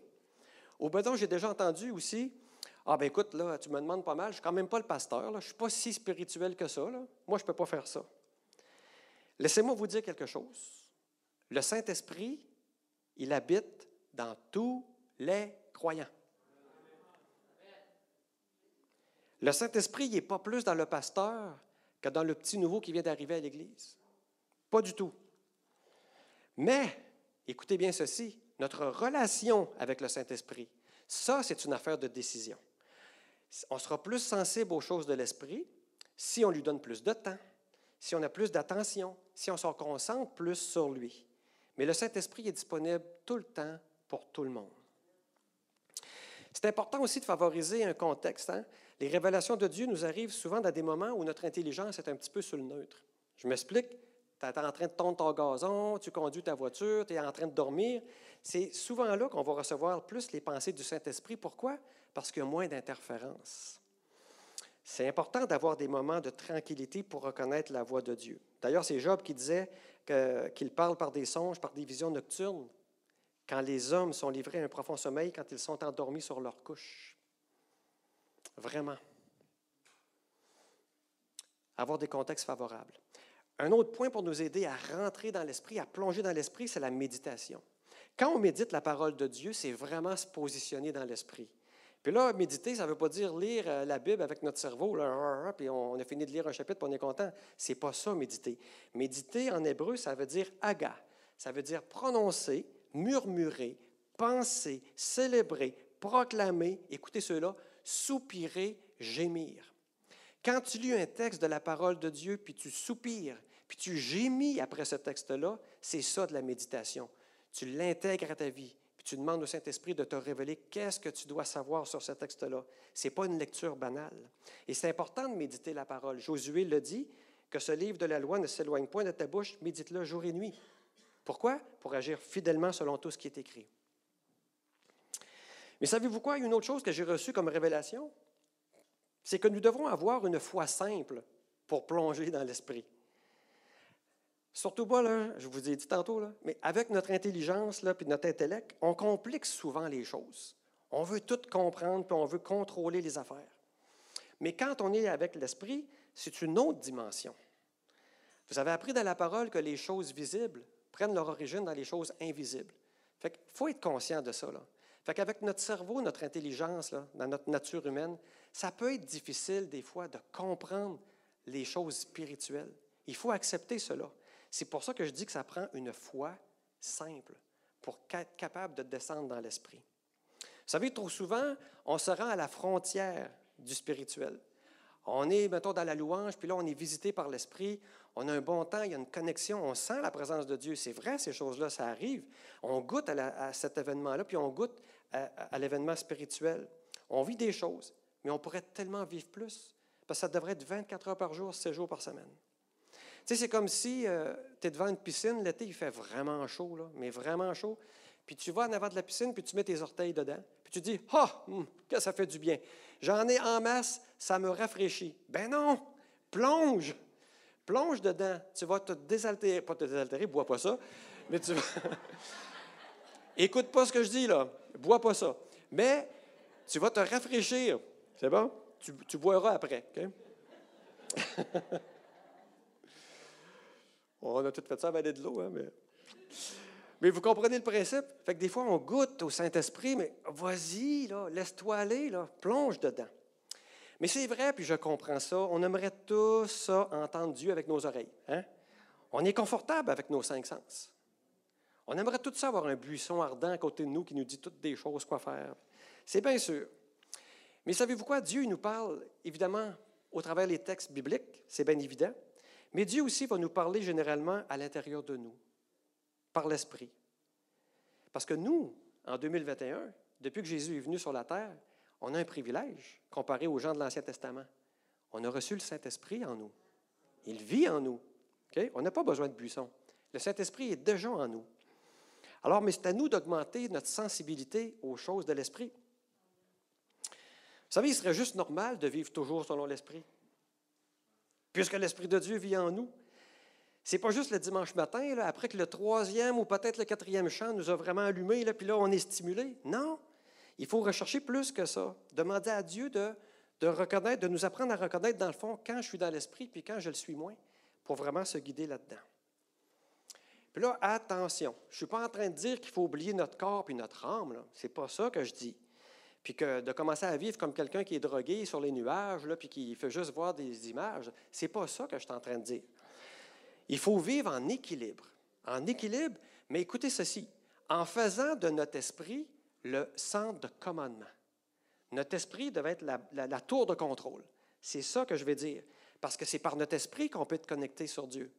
Au bedon, j'ai déjà entendu aussi, ah, ben écoute, là, tu me demandes pas mal, je suis quand même pas le pasteur, là, je ne suis pas si spirituel que ça. Moi, je ne peux pas faire ça. Laissez-moi vous dire quelque chose. Le Saint-Esprit, il habite dans tous les croyants. Le Saint-Esprit n'est pas plus dans le pasteur que dans le petit nouveau qui vient d'arriver à l'Église. Pas du tout. Mais, écoutez bien ceci, notre relation avec le Saint-Esprit, Ça, c'est une affaire de décision. On sera plus sensible aux choses de l'esprit si on lui donne plus de temps, si on a plus d'attention, si on s'en concentre plus sur lui. Mais le Saint-Esprit est disponible tout le temps pour tout le monde. C'est important aussi de favoriser un contexte. Hein. Les révélations de Dieu nous arrivent souvent dans des moments où notre intelligence est un petit peu sur le neutre. Je m'explique. Tu es en train de tondre ton gazon, tu conduis ta voiture, tu es en train de dormir. C'est souvent là qu'on va recevoir plus les pensées du Saint-Esprit. Pourquoi? Parce qu'il y a moins d'interférences. C'est important d'avoir des moments de tranquillité pour reconnaître la voix de Dieu. D'ailleurs, c'est Job qui disait qu'il parle par des songes, par des visions nocturnes, quand les hommes sont livrés à un profond sommeil, quand ils sont endormis sur leur couche. Vraiment. Avoir des contextes favorables. Un autre point pour nous aider à rentrer dans l'esprit, à plonger dans l'esprit, c'est la méditation. Quand on médite la parole de Dieu, c'est vraiment se positionner dans l'esprit. Puis là, méditer, ça ne veut pas dire lire euh, la Bible avec notre cerveau, là, puis on a fini de lire un chapitre, on est content. C'est pas ça, méditer. Méditer en hébreu, ça veut dire aga. Ça veut dire prononcer, murmurer, penser, célébrer, proclamer, écoutez cela, soupirer, gémir. Quand tu lis un texte de la parole de Dieu, puis tu soupires, puis tu gémis après ce texte-là, c'est ça de la méditation. Tu l'intègres à ta vie, tu demandes au Saint-Esprit de te révéler qu'est-ce que tu dois savoir sur ce texte-là. Ce n'est pas une lecture banale. Et c'est important de méditer la parole. Josué le dit, que ce livre de la loi ne s'éloigne point de ta bouche, médite-le jour et nuit. Pourquoi? Pour agir fidèlement selon tout ce qui est écrit. Mais savez-vous quoi? Une autre chose que j'ai reçue comme révélation, c'est que nous devons avoir une foi simple pour plonger dans l'esprit. Surtout pas, là, je vous ai dit tantôt, là, mais avec notre intelligence là, puis notre intellect, on complique souvent les choses. On veut tout comprendre, puis on veut contrôler les affaires. Mais quand on est avec l'esprit, c'est une autre dimension. Vous avez appris dans la parole que les choses visibles prennent leur origine dans les choses invisibles. Fait qu'il faut être conscient de ça. Là. Fait qu'avec notre cerveau, notre intelligence, là, dans notre nature humaine, ça peut être difficile des fois de comprendre les choses spirituelles. Il faut accepter cela. C'est pour ça que je dis que ça prend une foi simple pour être capable de descendre dans l'esprit. Vous savez, trop souvent, on se rend à la frontière du spirituel. On est, mettons, dans la louange, puis là, on est visité par l'Esprit. On a un bon temps, il y a une connexion, on sent la présence de Dieu. C'est vrai, ces choses-là, ça arrive. On goûte à, cet événement-là, puis on goûte à l'événement spirituel. On vit des choses mais on pourrait tellement vivre plus, parce que ça devrait être 24 heures par jour, 7 jours par semaine. Tu sais, c'est comme si euh, tu es devant une piscine, l'été, il fait vraiment chaud, là, mais vraiment chaud. Puis tu vas en avant de la piscine, puis tu mets tes orteils dedans, puis tu dis Ah, oh, que ça fait du bien. J'en ai en masse, ça me rafraîchit. Ben non, plonge, plonge dedans. Tu vas te désaltérer, pas te désaltérer, bois pas ça, mais tu vas. Écoute pas ce que je dis, là, bois pas ça. Mais tu vas te rafraîchir. C'est bon? Tu, tu boiras après. on a tout fait ça avec de l'eau, hein, mais... vous comprenez le principe? Fait que des fois, on goûte au Saint-Esprit, mais vas-y, laisse-toi aller, là, plonge dedans. Mais c'est vrai, puis je comprends ça. On aimerait tout ça entendre Dieu avec nos oreilles. Hein? On est confortable avec nos cinq sens. On aimerait tout ça avoir un buisson ardent à côté de nous qui nous dit toutes des choses quoi faire. C'est bien sûr. Mais savez-vous quoi? Dieu nous parle, évidemment, au travers des textes bibliques, c'est bien évident, mais Dieu aussi va nous parler généralement à l'intérieur de nous, par l'Esprit. Parce que nous, en 2021, depuis que Jésus est venu sur la terre, on a un privilège comparé aux gens de l'Ancien Testament. On a reçu le Saint-Esprit en nous. Il vit en nous. On n'a pas besoin de buisson. Le Saint-Esprit est déjà en nous. Alors, mais c'est à nous d'augmenter notre sensibilité aux choses de l'Esprit. Vous savez, il serait juste normal de vivre toujours selon l'Esprit, puisque l'Esprit de Dieu vit en nous. C'est pas juste le dimanche matin, après que le troisième ou peut-être le quatrième chant nous a vraiment allumé, là, puis là, on est stimulé. Non, il faut rechercher plus que ça. Demander à Dieu de, de reconnaître, de nous apprendre à reconnaître, dans le fond, quand je suis dans l'Esprit, puis quand je le suis moins, pour vraiment se guider là-dedans. Puis là, attention, je ne suis pas en train de dire qu'il faut oublier notre corps puis notre âme. Ce n'est pas ça que je dis puis que de commencer à vivre comme quelqu'un qui est drogué sur les nuages, là, puis qui fait juste voir des images, c'est pas ça que je suis en train de dire. Il faut vivre en équilibre. En équilibre, mais écoutez ceci, en faisant de notre esprit le centre de commandement. Notre esprit devait être la, tour de contrôle. C'est ça que je vais dire. Parce que c'est par notre esprit qu'on peut être connecté sur Dieu.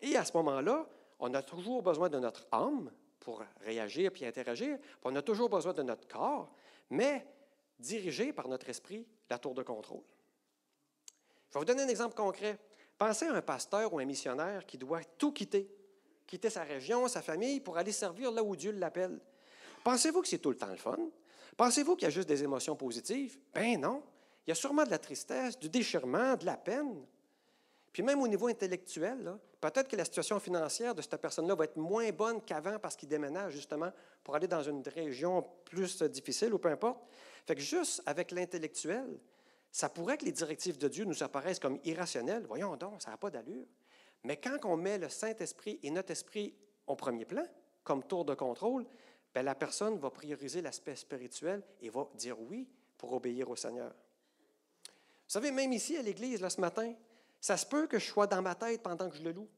Et à ce moment-là, on a toujours besoin de notre âme pour réagir puis interagir. on a toujours besoin de notre corps, mais dirigé par notre esprit, la tour de contrôle. Je vais vous donner un exemple concret. Pensez à un pasteur ou un missionnaire qui doit tout quitter, quitter sa région, sa famille pour aller servir là où Dieu l'appelle. Pensez-vous que c'est tout le temps le fun? Pensez-vous qu'il y a juste des émotions positives? Ben non. Il y a sûrement de la tristesse, du déchirement, de la peine. Puis même au niveau intellectuel, peut-être que la situation financière de cette personne-là va être moins bonne qu'avant parce qu'il déménage justement pour aller dans une région plus difficile ou peu importe. Fait que juste avec l'intellectuel, ça pourrait que les directives de Dieu nous apparaissent comme irrationnelles. Voyons donc, ça n'a pas d'allure. Mais quand on met le Saint-Esprit et notre esprit au premier plan, comme tour de contrôle, bien, la personne va prioriser l'aspect spirituel et va dire oui pour obéir au Seigneur. Vous savez, même ici à l'Église, là, ce matin, ça se peut que je sois dans ma tête pendant que je le loue.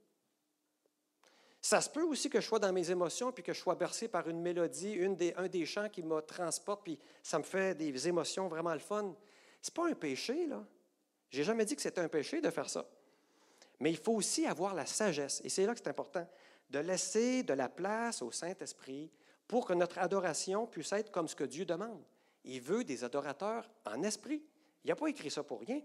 Ça se peut aussi que je sois dans mes émotions puis que je sois bercé par une mélodie, un des chants qui me transporte puis ça me fait des émotions vraiment le fun. C'est pas un péché, là. J'ai jamais dit que c'était un péché de faire ça. Mais il faut aussi avoir la sagesse, et c'est là que c'est important, de laisser de la place au Saint-Esprit pour que notre adoration puisse être comme ce que Dieu demande. Il veut des adorateurs en esprit. Il n'a pas écrit ça pour rien.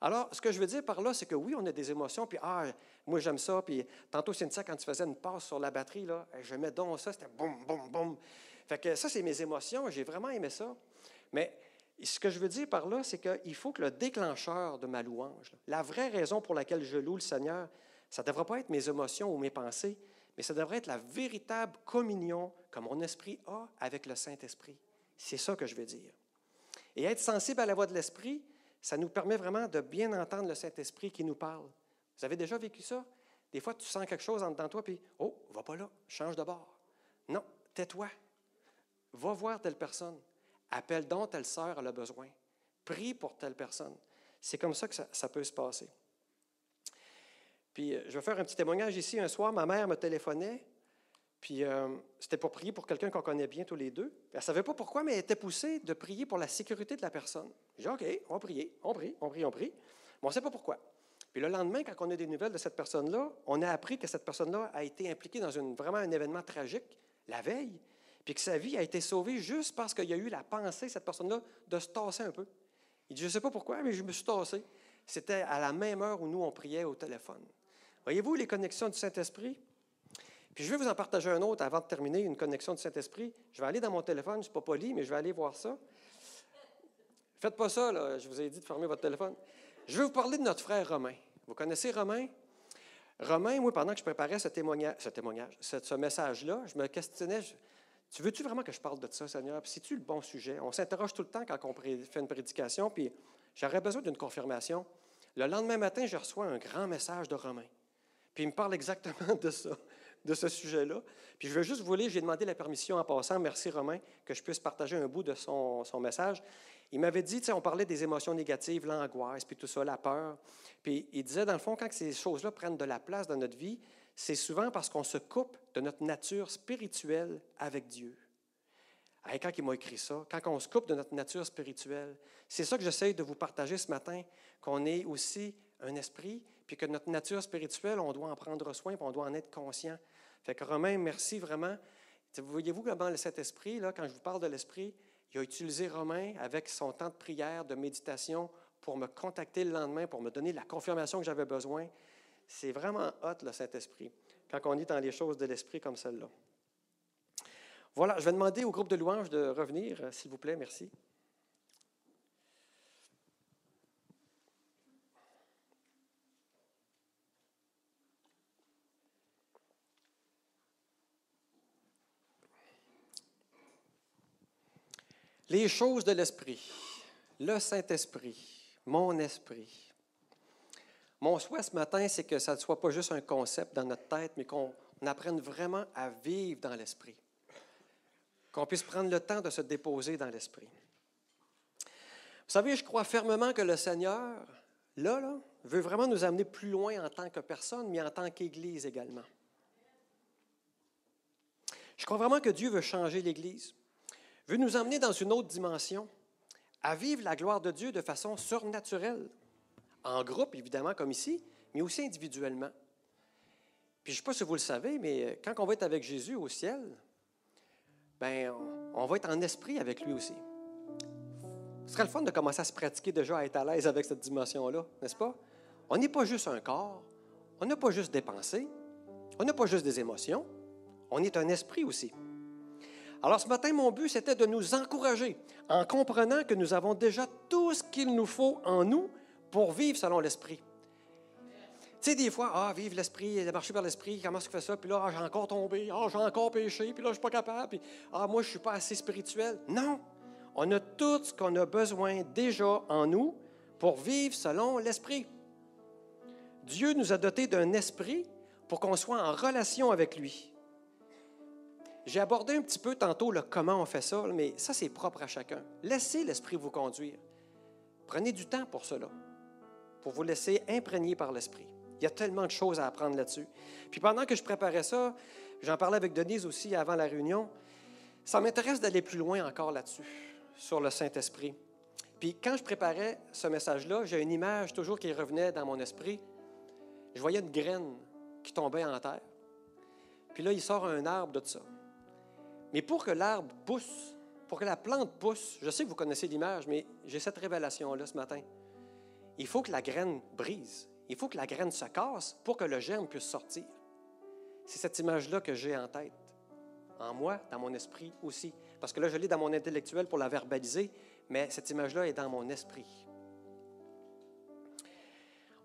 Alors, ce que je veux dire par là, c'est que oui, on a des émotions, puis ah, moi j'aime ça, puis tantôt, Cynthia, quand tu faisais une passe sur la batterie, là, je mets donc ça, c'était boum, boum, boum. Fait que ça, c'est mes émotions, j'ai vraiment aimé ça. Mais ce que je veux dire par là, c'est qu'il faut que le déclencheur de ma louange, la vraie raison pour laquelle je loue le Seigneur, ça ne devrait pas être mes émotions ou mes pensées, mais ça devrait être la véritable communion que mon esprit a avec le Saint-Esprit. C'est ça que je veux dire. Et être sensible à la voix de l'Esprit, ça nous permet vraiment de bien entendre le Saint-Esprit qui nous parle. Vous avez déjà vécu ça? Des fois, tu sens quelque chose en dedans toi, puis, oh, va pas là, change de bord. Non, tais-toi. Va voir telle personne. Appelle donc telle sœur, elle a besoin. Prie pour telle personne. C'est comme ça que ça, peut se passer. Puis, euh, je vais faire un petit témoignage ici. Un soir, ma mère me téléphonait, puis euh, c'était pour prier pour quelqu'un qu'on connaît bien tous les deux. Elle ne savait pas pourquoi, mais elle était poussée de prier pour la sécurité de la personne. J'ai dit, OK, on va prier, on prie, on prie, on prie. Mais on ne sait pas pourquoi. Puis le lendemain, quand on a des nouvelles de cette personne-là, on a appris que cette personne-là a été impliquée dans une, vraiment un événement tragique la veille puis que sa vie a été sauvée juste parce qu'il y a eu la pensée, cette personne-là, de se tasser un peu. Il dit, je ne sais pas pourquoi, mais je me suis tassé. C'était à la même heure où nous, on priait au téléphone. Voyez-vous les connexions du Saint-Esprit? Puis je vais vous en partager un autre avant de terminer, une connexion du Saint-Esprit. Je vais aller dans mon téléphone, je ne pas poli, mais je vais aller voir ça. Faites pas ça, là. je vous ai dit de fermer votre téléphone. Je vais vous parler de notre frère Romain. Vous connaissez Romain? Romain, moi, pendant que je préparais ce témoignage, ce, témoignage, ce message-là, je me questionnais, tu veux-tu vraiment que je parle de ça, Seigneur? Puis c'est-tu le bon sujet? On s'interroge tout le temps quand on fait une prédication, puis j'aurais besoin d'une confirmation. Le lendemain matin, je reçois un grand message de Romain. Puis il me parle exactement de ça, de ce sujet-là. Puis je veux juste vous lire, j'ai demandé la permission en passant, merci Romain, que je puisse partager un bout de son, son message. Il m'avait dit, tu sais, on parlait des émotions négatives, l'angoisse, puis tout ça, la peur. Puis il disait, dans le fond, quand ces choses-là prennent de la place dans notre vie, c'est souvent parce qu'on se coupe de notre nature spirituelle avec Dieu. quand il m'a écrit ça, quand on se coupe de notre nature spirituelle, c'est ça que j'essaie de vous partager ce matin, qu'on est aussi un esprit, puis que notre nature spirituelle, on doit en prendre soin, puis on doit en être conscient. Fait que Romain, merci vraiment. Voyez-vous comment cet esprit, là, quand je vous parle de l'esprit, il a utilisé Romain avec son temps de prière, de méditation, pour me contacter le lendemain, pour me donner la confirmation que j'avais besoin. C'est vraiment hot, le Saint-Esprit, quand on est dans les choses de l'Esprit comme celle-là. Voilà, je vais demander au groupe de louanges de revenir, euh, s'il vous plaît, merci. Les choses de l'Esprit, le Saint-Esprit, mon esprit. Mon souhait ce matin, c'est que ça ne soit pas juste un concept dans notre tête, mais qu'on apprenne vraiment à vivre dans l'esprit. Qu'on puisse prendre le temps de se déposer dans l'esprit. Vous savez, je crois fermement que le Seigneur, là, là, veut vraiment nous amener plus loin en tant que personne, mais en tant qu'Église également. Je crois vraiment que Dieu veut changer l'Église. Veut nous emmener dans une autre dimension, à vivre la gloire de Dieu de façon surnaturelle, en groupe évidemment comme ici, mais aussi individuellement. Puis je ne sais pas si vous le savez, mais quand on va être avec Jésus au ciel, ben on va être en esprit avec lui aussi. Ce serait le fun de commencer à se pratiquer déjà à être à l'aise avec cette dimension-là, n'est-ce pas? On n'est pas juste un corps, on n'a pas juste des pensées, on n'a pas juste des émotions, on est un esprit aussi. Alors ce matin, mon but, c'était de nous encourager en comprenant que nous avons déjà tout ce qu'il nous faut en nous pour vivre selon l'esprit. Tu sais, des fois, ah, vive l'esprit, marcher par l'esprit, comment que fais ça? Puis là, ah, j'ai encore tombé, ah, j'ai encore péché, puis là, je suis pas capable, puis ah, moi, je suis pas assez spirituel. Non! On a tout ce qu'on a besoin déjà en nous pour vivre selon l'esprit. Dieu nous a dotés d'un esprit pour qu'on soit en relation avec lui. J'ai abordé un petit peu tantôt le comment on fait ça, mais ça, c'est propre à chacun. Laissez l'esprit vous conduire. Prenez du temps pour cela, pour vous laisser imprégner par l'esprit. Il y a tellement de choses à apprendre là-dessus. Puis pendant que je préparais ça, j'en parlais avec Denise aussi avant la réunion, ça m'intéresse d'aller plus loin encore là-dessus, sur le Saint-Esprit. Puis quand je préparais ce message-là, j'ai une image toujours qui revenait dans mon esprit. Je voyais une graine qui tombait en terre. Puis là, il sort un arbre de ça. Mais pour que l'arbre pousse, pour que la plante pousse, je sais que vous connaissez l'image, mais j'ai cette révélation-là ce matin. Il faut que la graine brise. Il faut que la graine se casse pour que le germe puisse sortir. C'est cette image-là que j'ai en tête, en moi, dans mon esprit aussi. Parce que là, je l'ai dans mon intellectuel pour la verbaliser, mais cette image-là est dans mon esprit.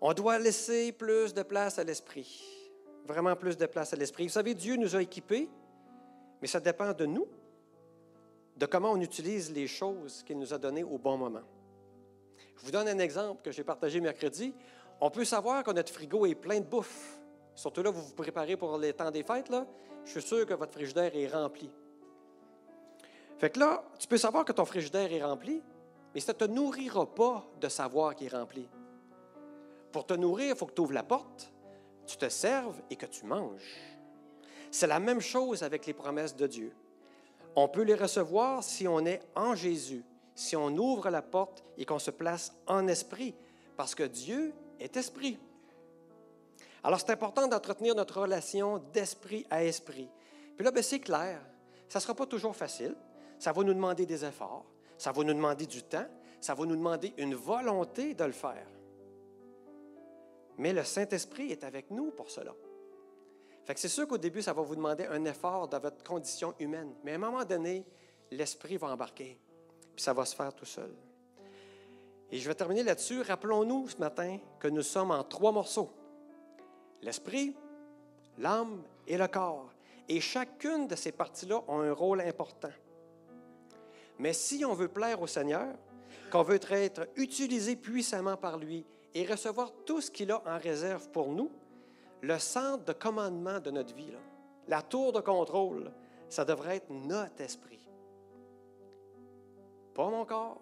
On doit laisser plus de place à l'esprit, vraiment plus de place à l'esprit. Vous savez, Dieu nous a équipés, mais ça dépend de nous, de comment on utilise les choses qu'il nous a données au bon moment. Je vous donne un exemple que j'ai partagé mercredi. On peut savoir que notre frigo est plein de bouffe. Surtout là, vous vous préparez pour les temps des fêtes. Je suis sûr que votre frigidaire est rempli. Fait que là, tu peux savoir que ton frigidaire est rempli, mais ça ne te nourrira pas de savoir qu'il est rempli. Pour te nourrir, il faut que tu ouvres la porte, tu te serves et que tu manges. C'est la même chose avec les promesses de Dieu. On peut les recevoir si on est en Jésus, si on ouvre la porte et qu'on se place en esprit, parce que Dieu est esprit. Alors, c'est important d'entretenir notre relation d'esprit à esprit. Puis là, ben, c'est clair, ça ne sera pas toujours facile. Ça va nous demander des efforts, ça va nous demander du temps, ça va nous demander une volonté de le faire. Mais le Saint-Esprit est avec nous pour cela. Que c'est sûr qu'au début, ça va vous demander un effort dans votre condition humaine. Mais à un moment donné, l'Esprit va embarquer, puis ça va se faire tout seul. Et je vais terminer là-dessus. Rappelons-nous ce matin que nous sommes en trois morceaux. L'esprit, l'âme et le corps. Et chacune de ces parties-là ont un rôle important. Mais si on veut plaire au Seigneur, qu'on veut être utilisé puissamment par lui et recevoir tout ce qu'il a en réserve pour nous, le centre de commandement de notre vie, la tour de contrôle, ça devrait être notre esprit. Pas mon corps,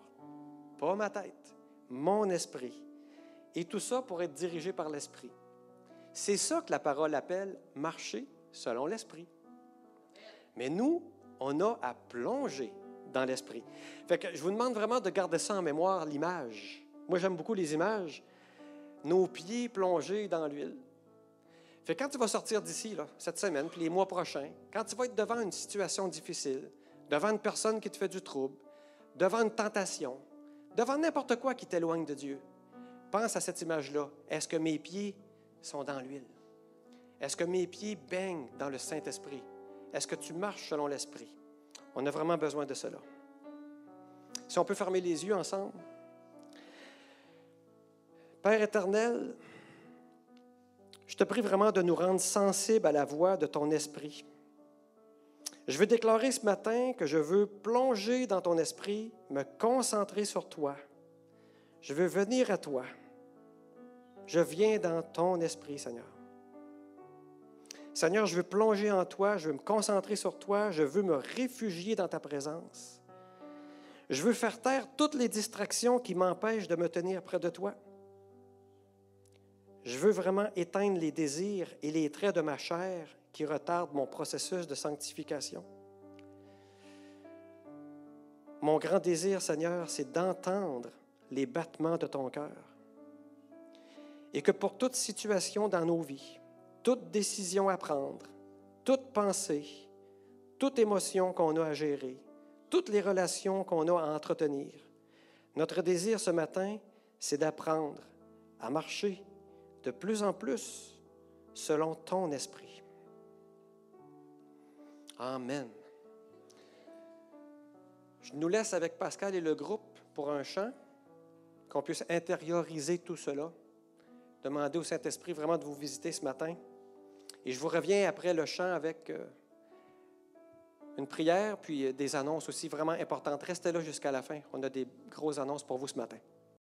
pas ma tête, mon esprit. Et tout ça pour être dirigé par l'esprit. C'est ça que la parole appelle marcher selon l'esprit. Mais nous, on a à plonger dans l'esprit. Que je vous demande vraiment de garder ça en mémoire, l'image. Moi, j'aime beaucoup les images. Nos pieds plongés dans l'huile. Fait quand tu vas sortir d'ici, cette semaine, puis les mois prochains, quand tu vas être devant une situation difficile, devant une personne qui te fait du trouble, devant une tentation, devant n'importe quoi qui t'éloigne de Dieu, pense à cette image-là. Est-ce que mes pieds sont dans l'huile? Est-ce que mes pieds baignent dans le Saint-Esprit? Est-ce que tu marches selon l'Esprit? On a vraiment besoin de cela. Si on peut fermer les yeux ensemble. Père éternel, je te prie vraiment de nous rendre sensibles à la voix de ton esprit. Je veux déclarer ce matin que je veux plonger dans ton esprit, me concentrer sur toi. Je veux venir à toi. Je viens dans ton esprit, Seigneur. Seigneur, je veux plonger en toi, je veux me concentrer sur toi, je veux me réfugier dans ta présence. Je veux faire taire toutes les distractions qui m'empêchent de me tenir près de toi. Je veux vraiment éteindre les désirs et les traits de ma chair qui retardent mon processus de sanctification. Mon grand désir, Seigneur, c'est d'entendre les battements de ton cœur. Et que pour toute situation dans nos vies, toute décision à prendre, toute pensée, toute émotion qu'on a à gérer, toutes les relations qu'on a à entretenir, notre désir ce matin, c'est d'apprendre à marcher de plus en plus selon ton esprit. Amen. Je nous laisse avec Pascal et le groupe pour un chant, qu'on puisse intérioriser tout cela. Demander au Saint-Esprit vraiment de vous visiter ce matin. Et je vous reviens après le chant avec euh, une prière, puis des annonces aussi vraiment importantes. Restez là jusqu'à la fin. On a des grosses annonces pour vous ce matin.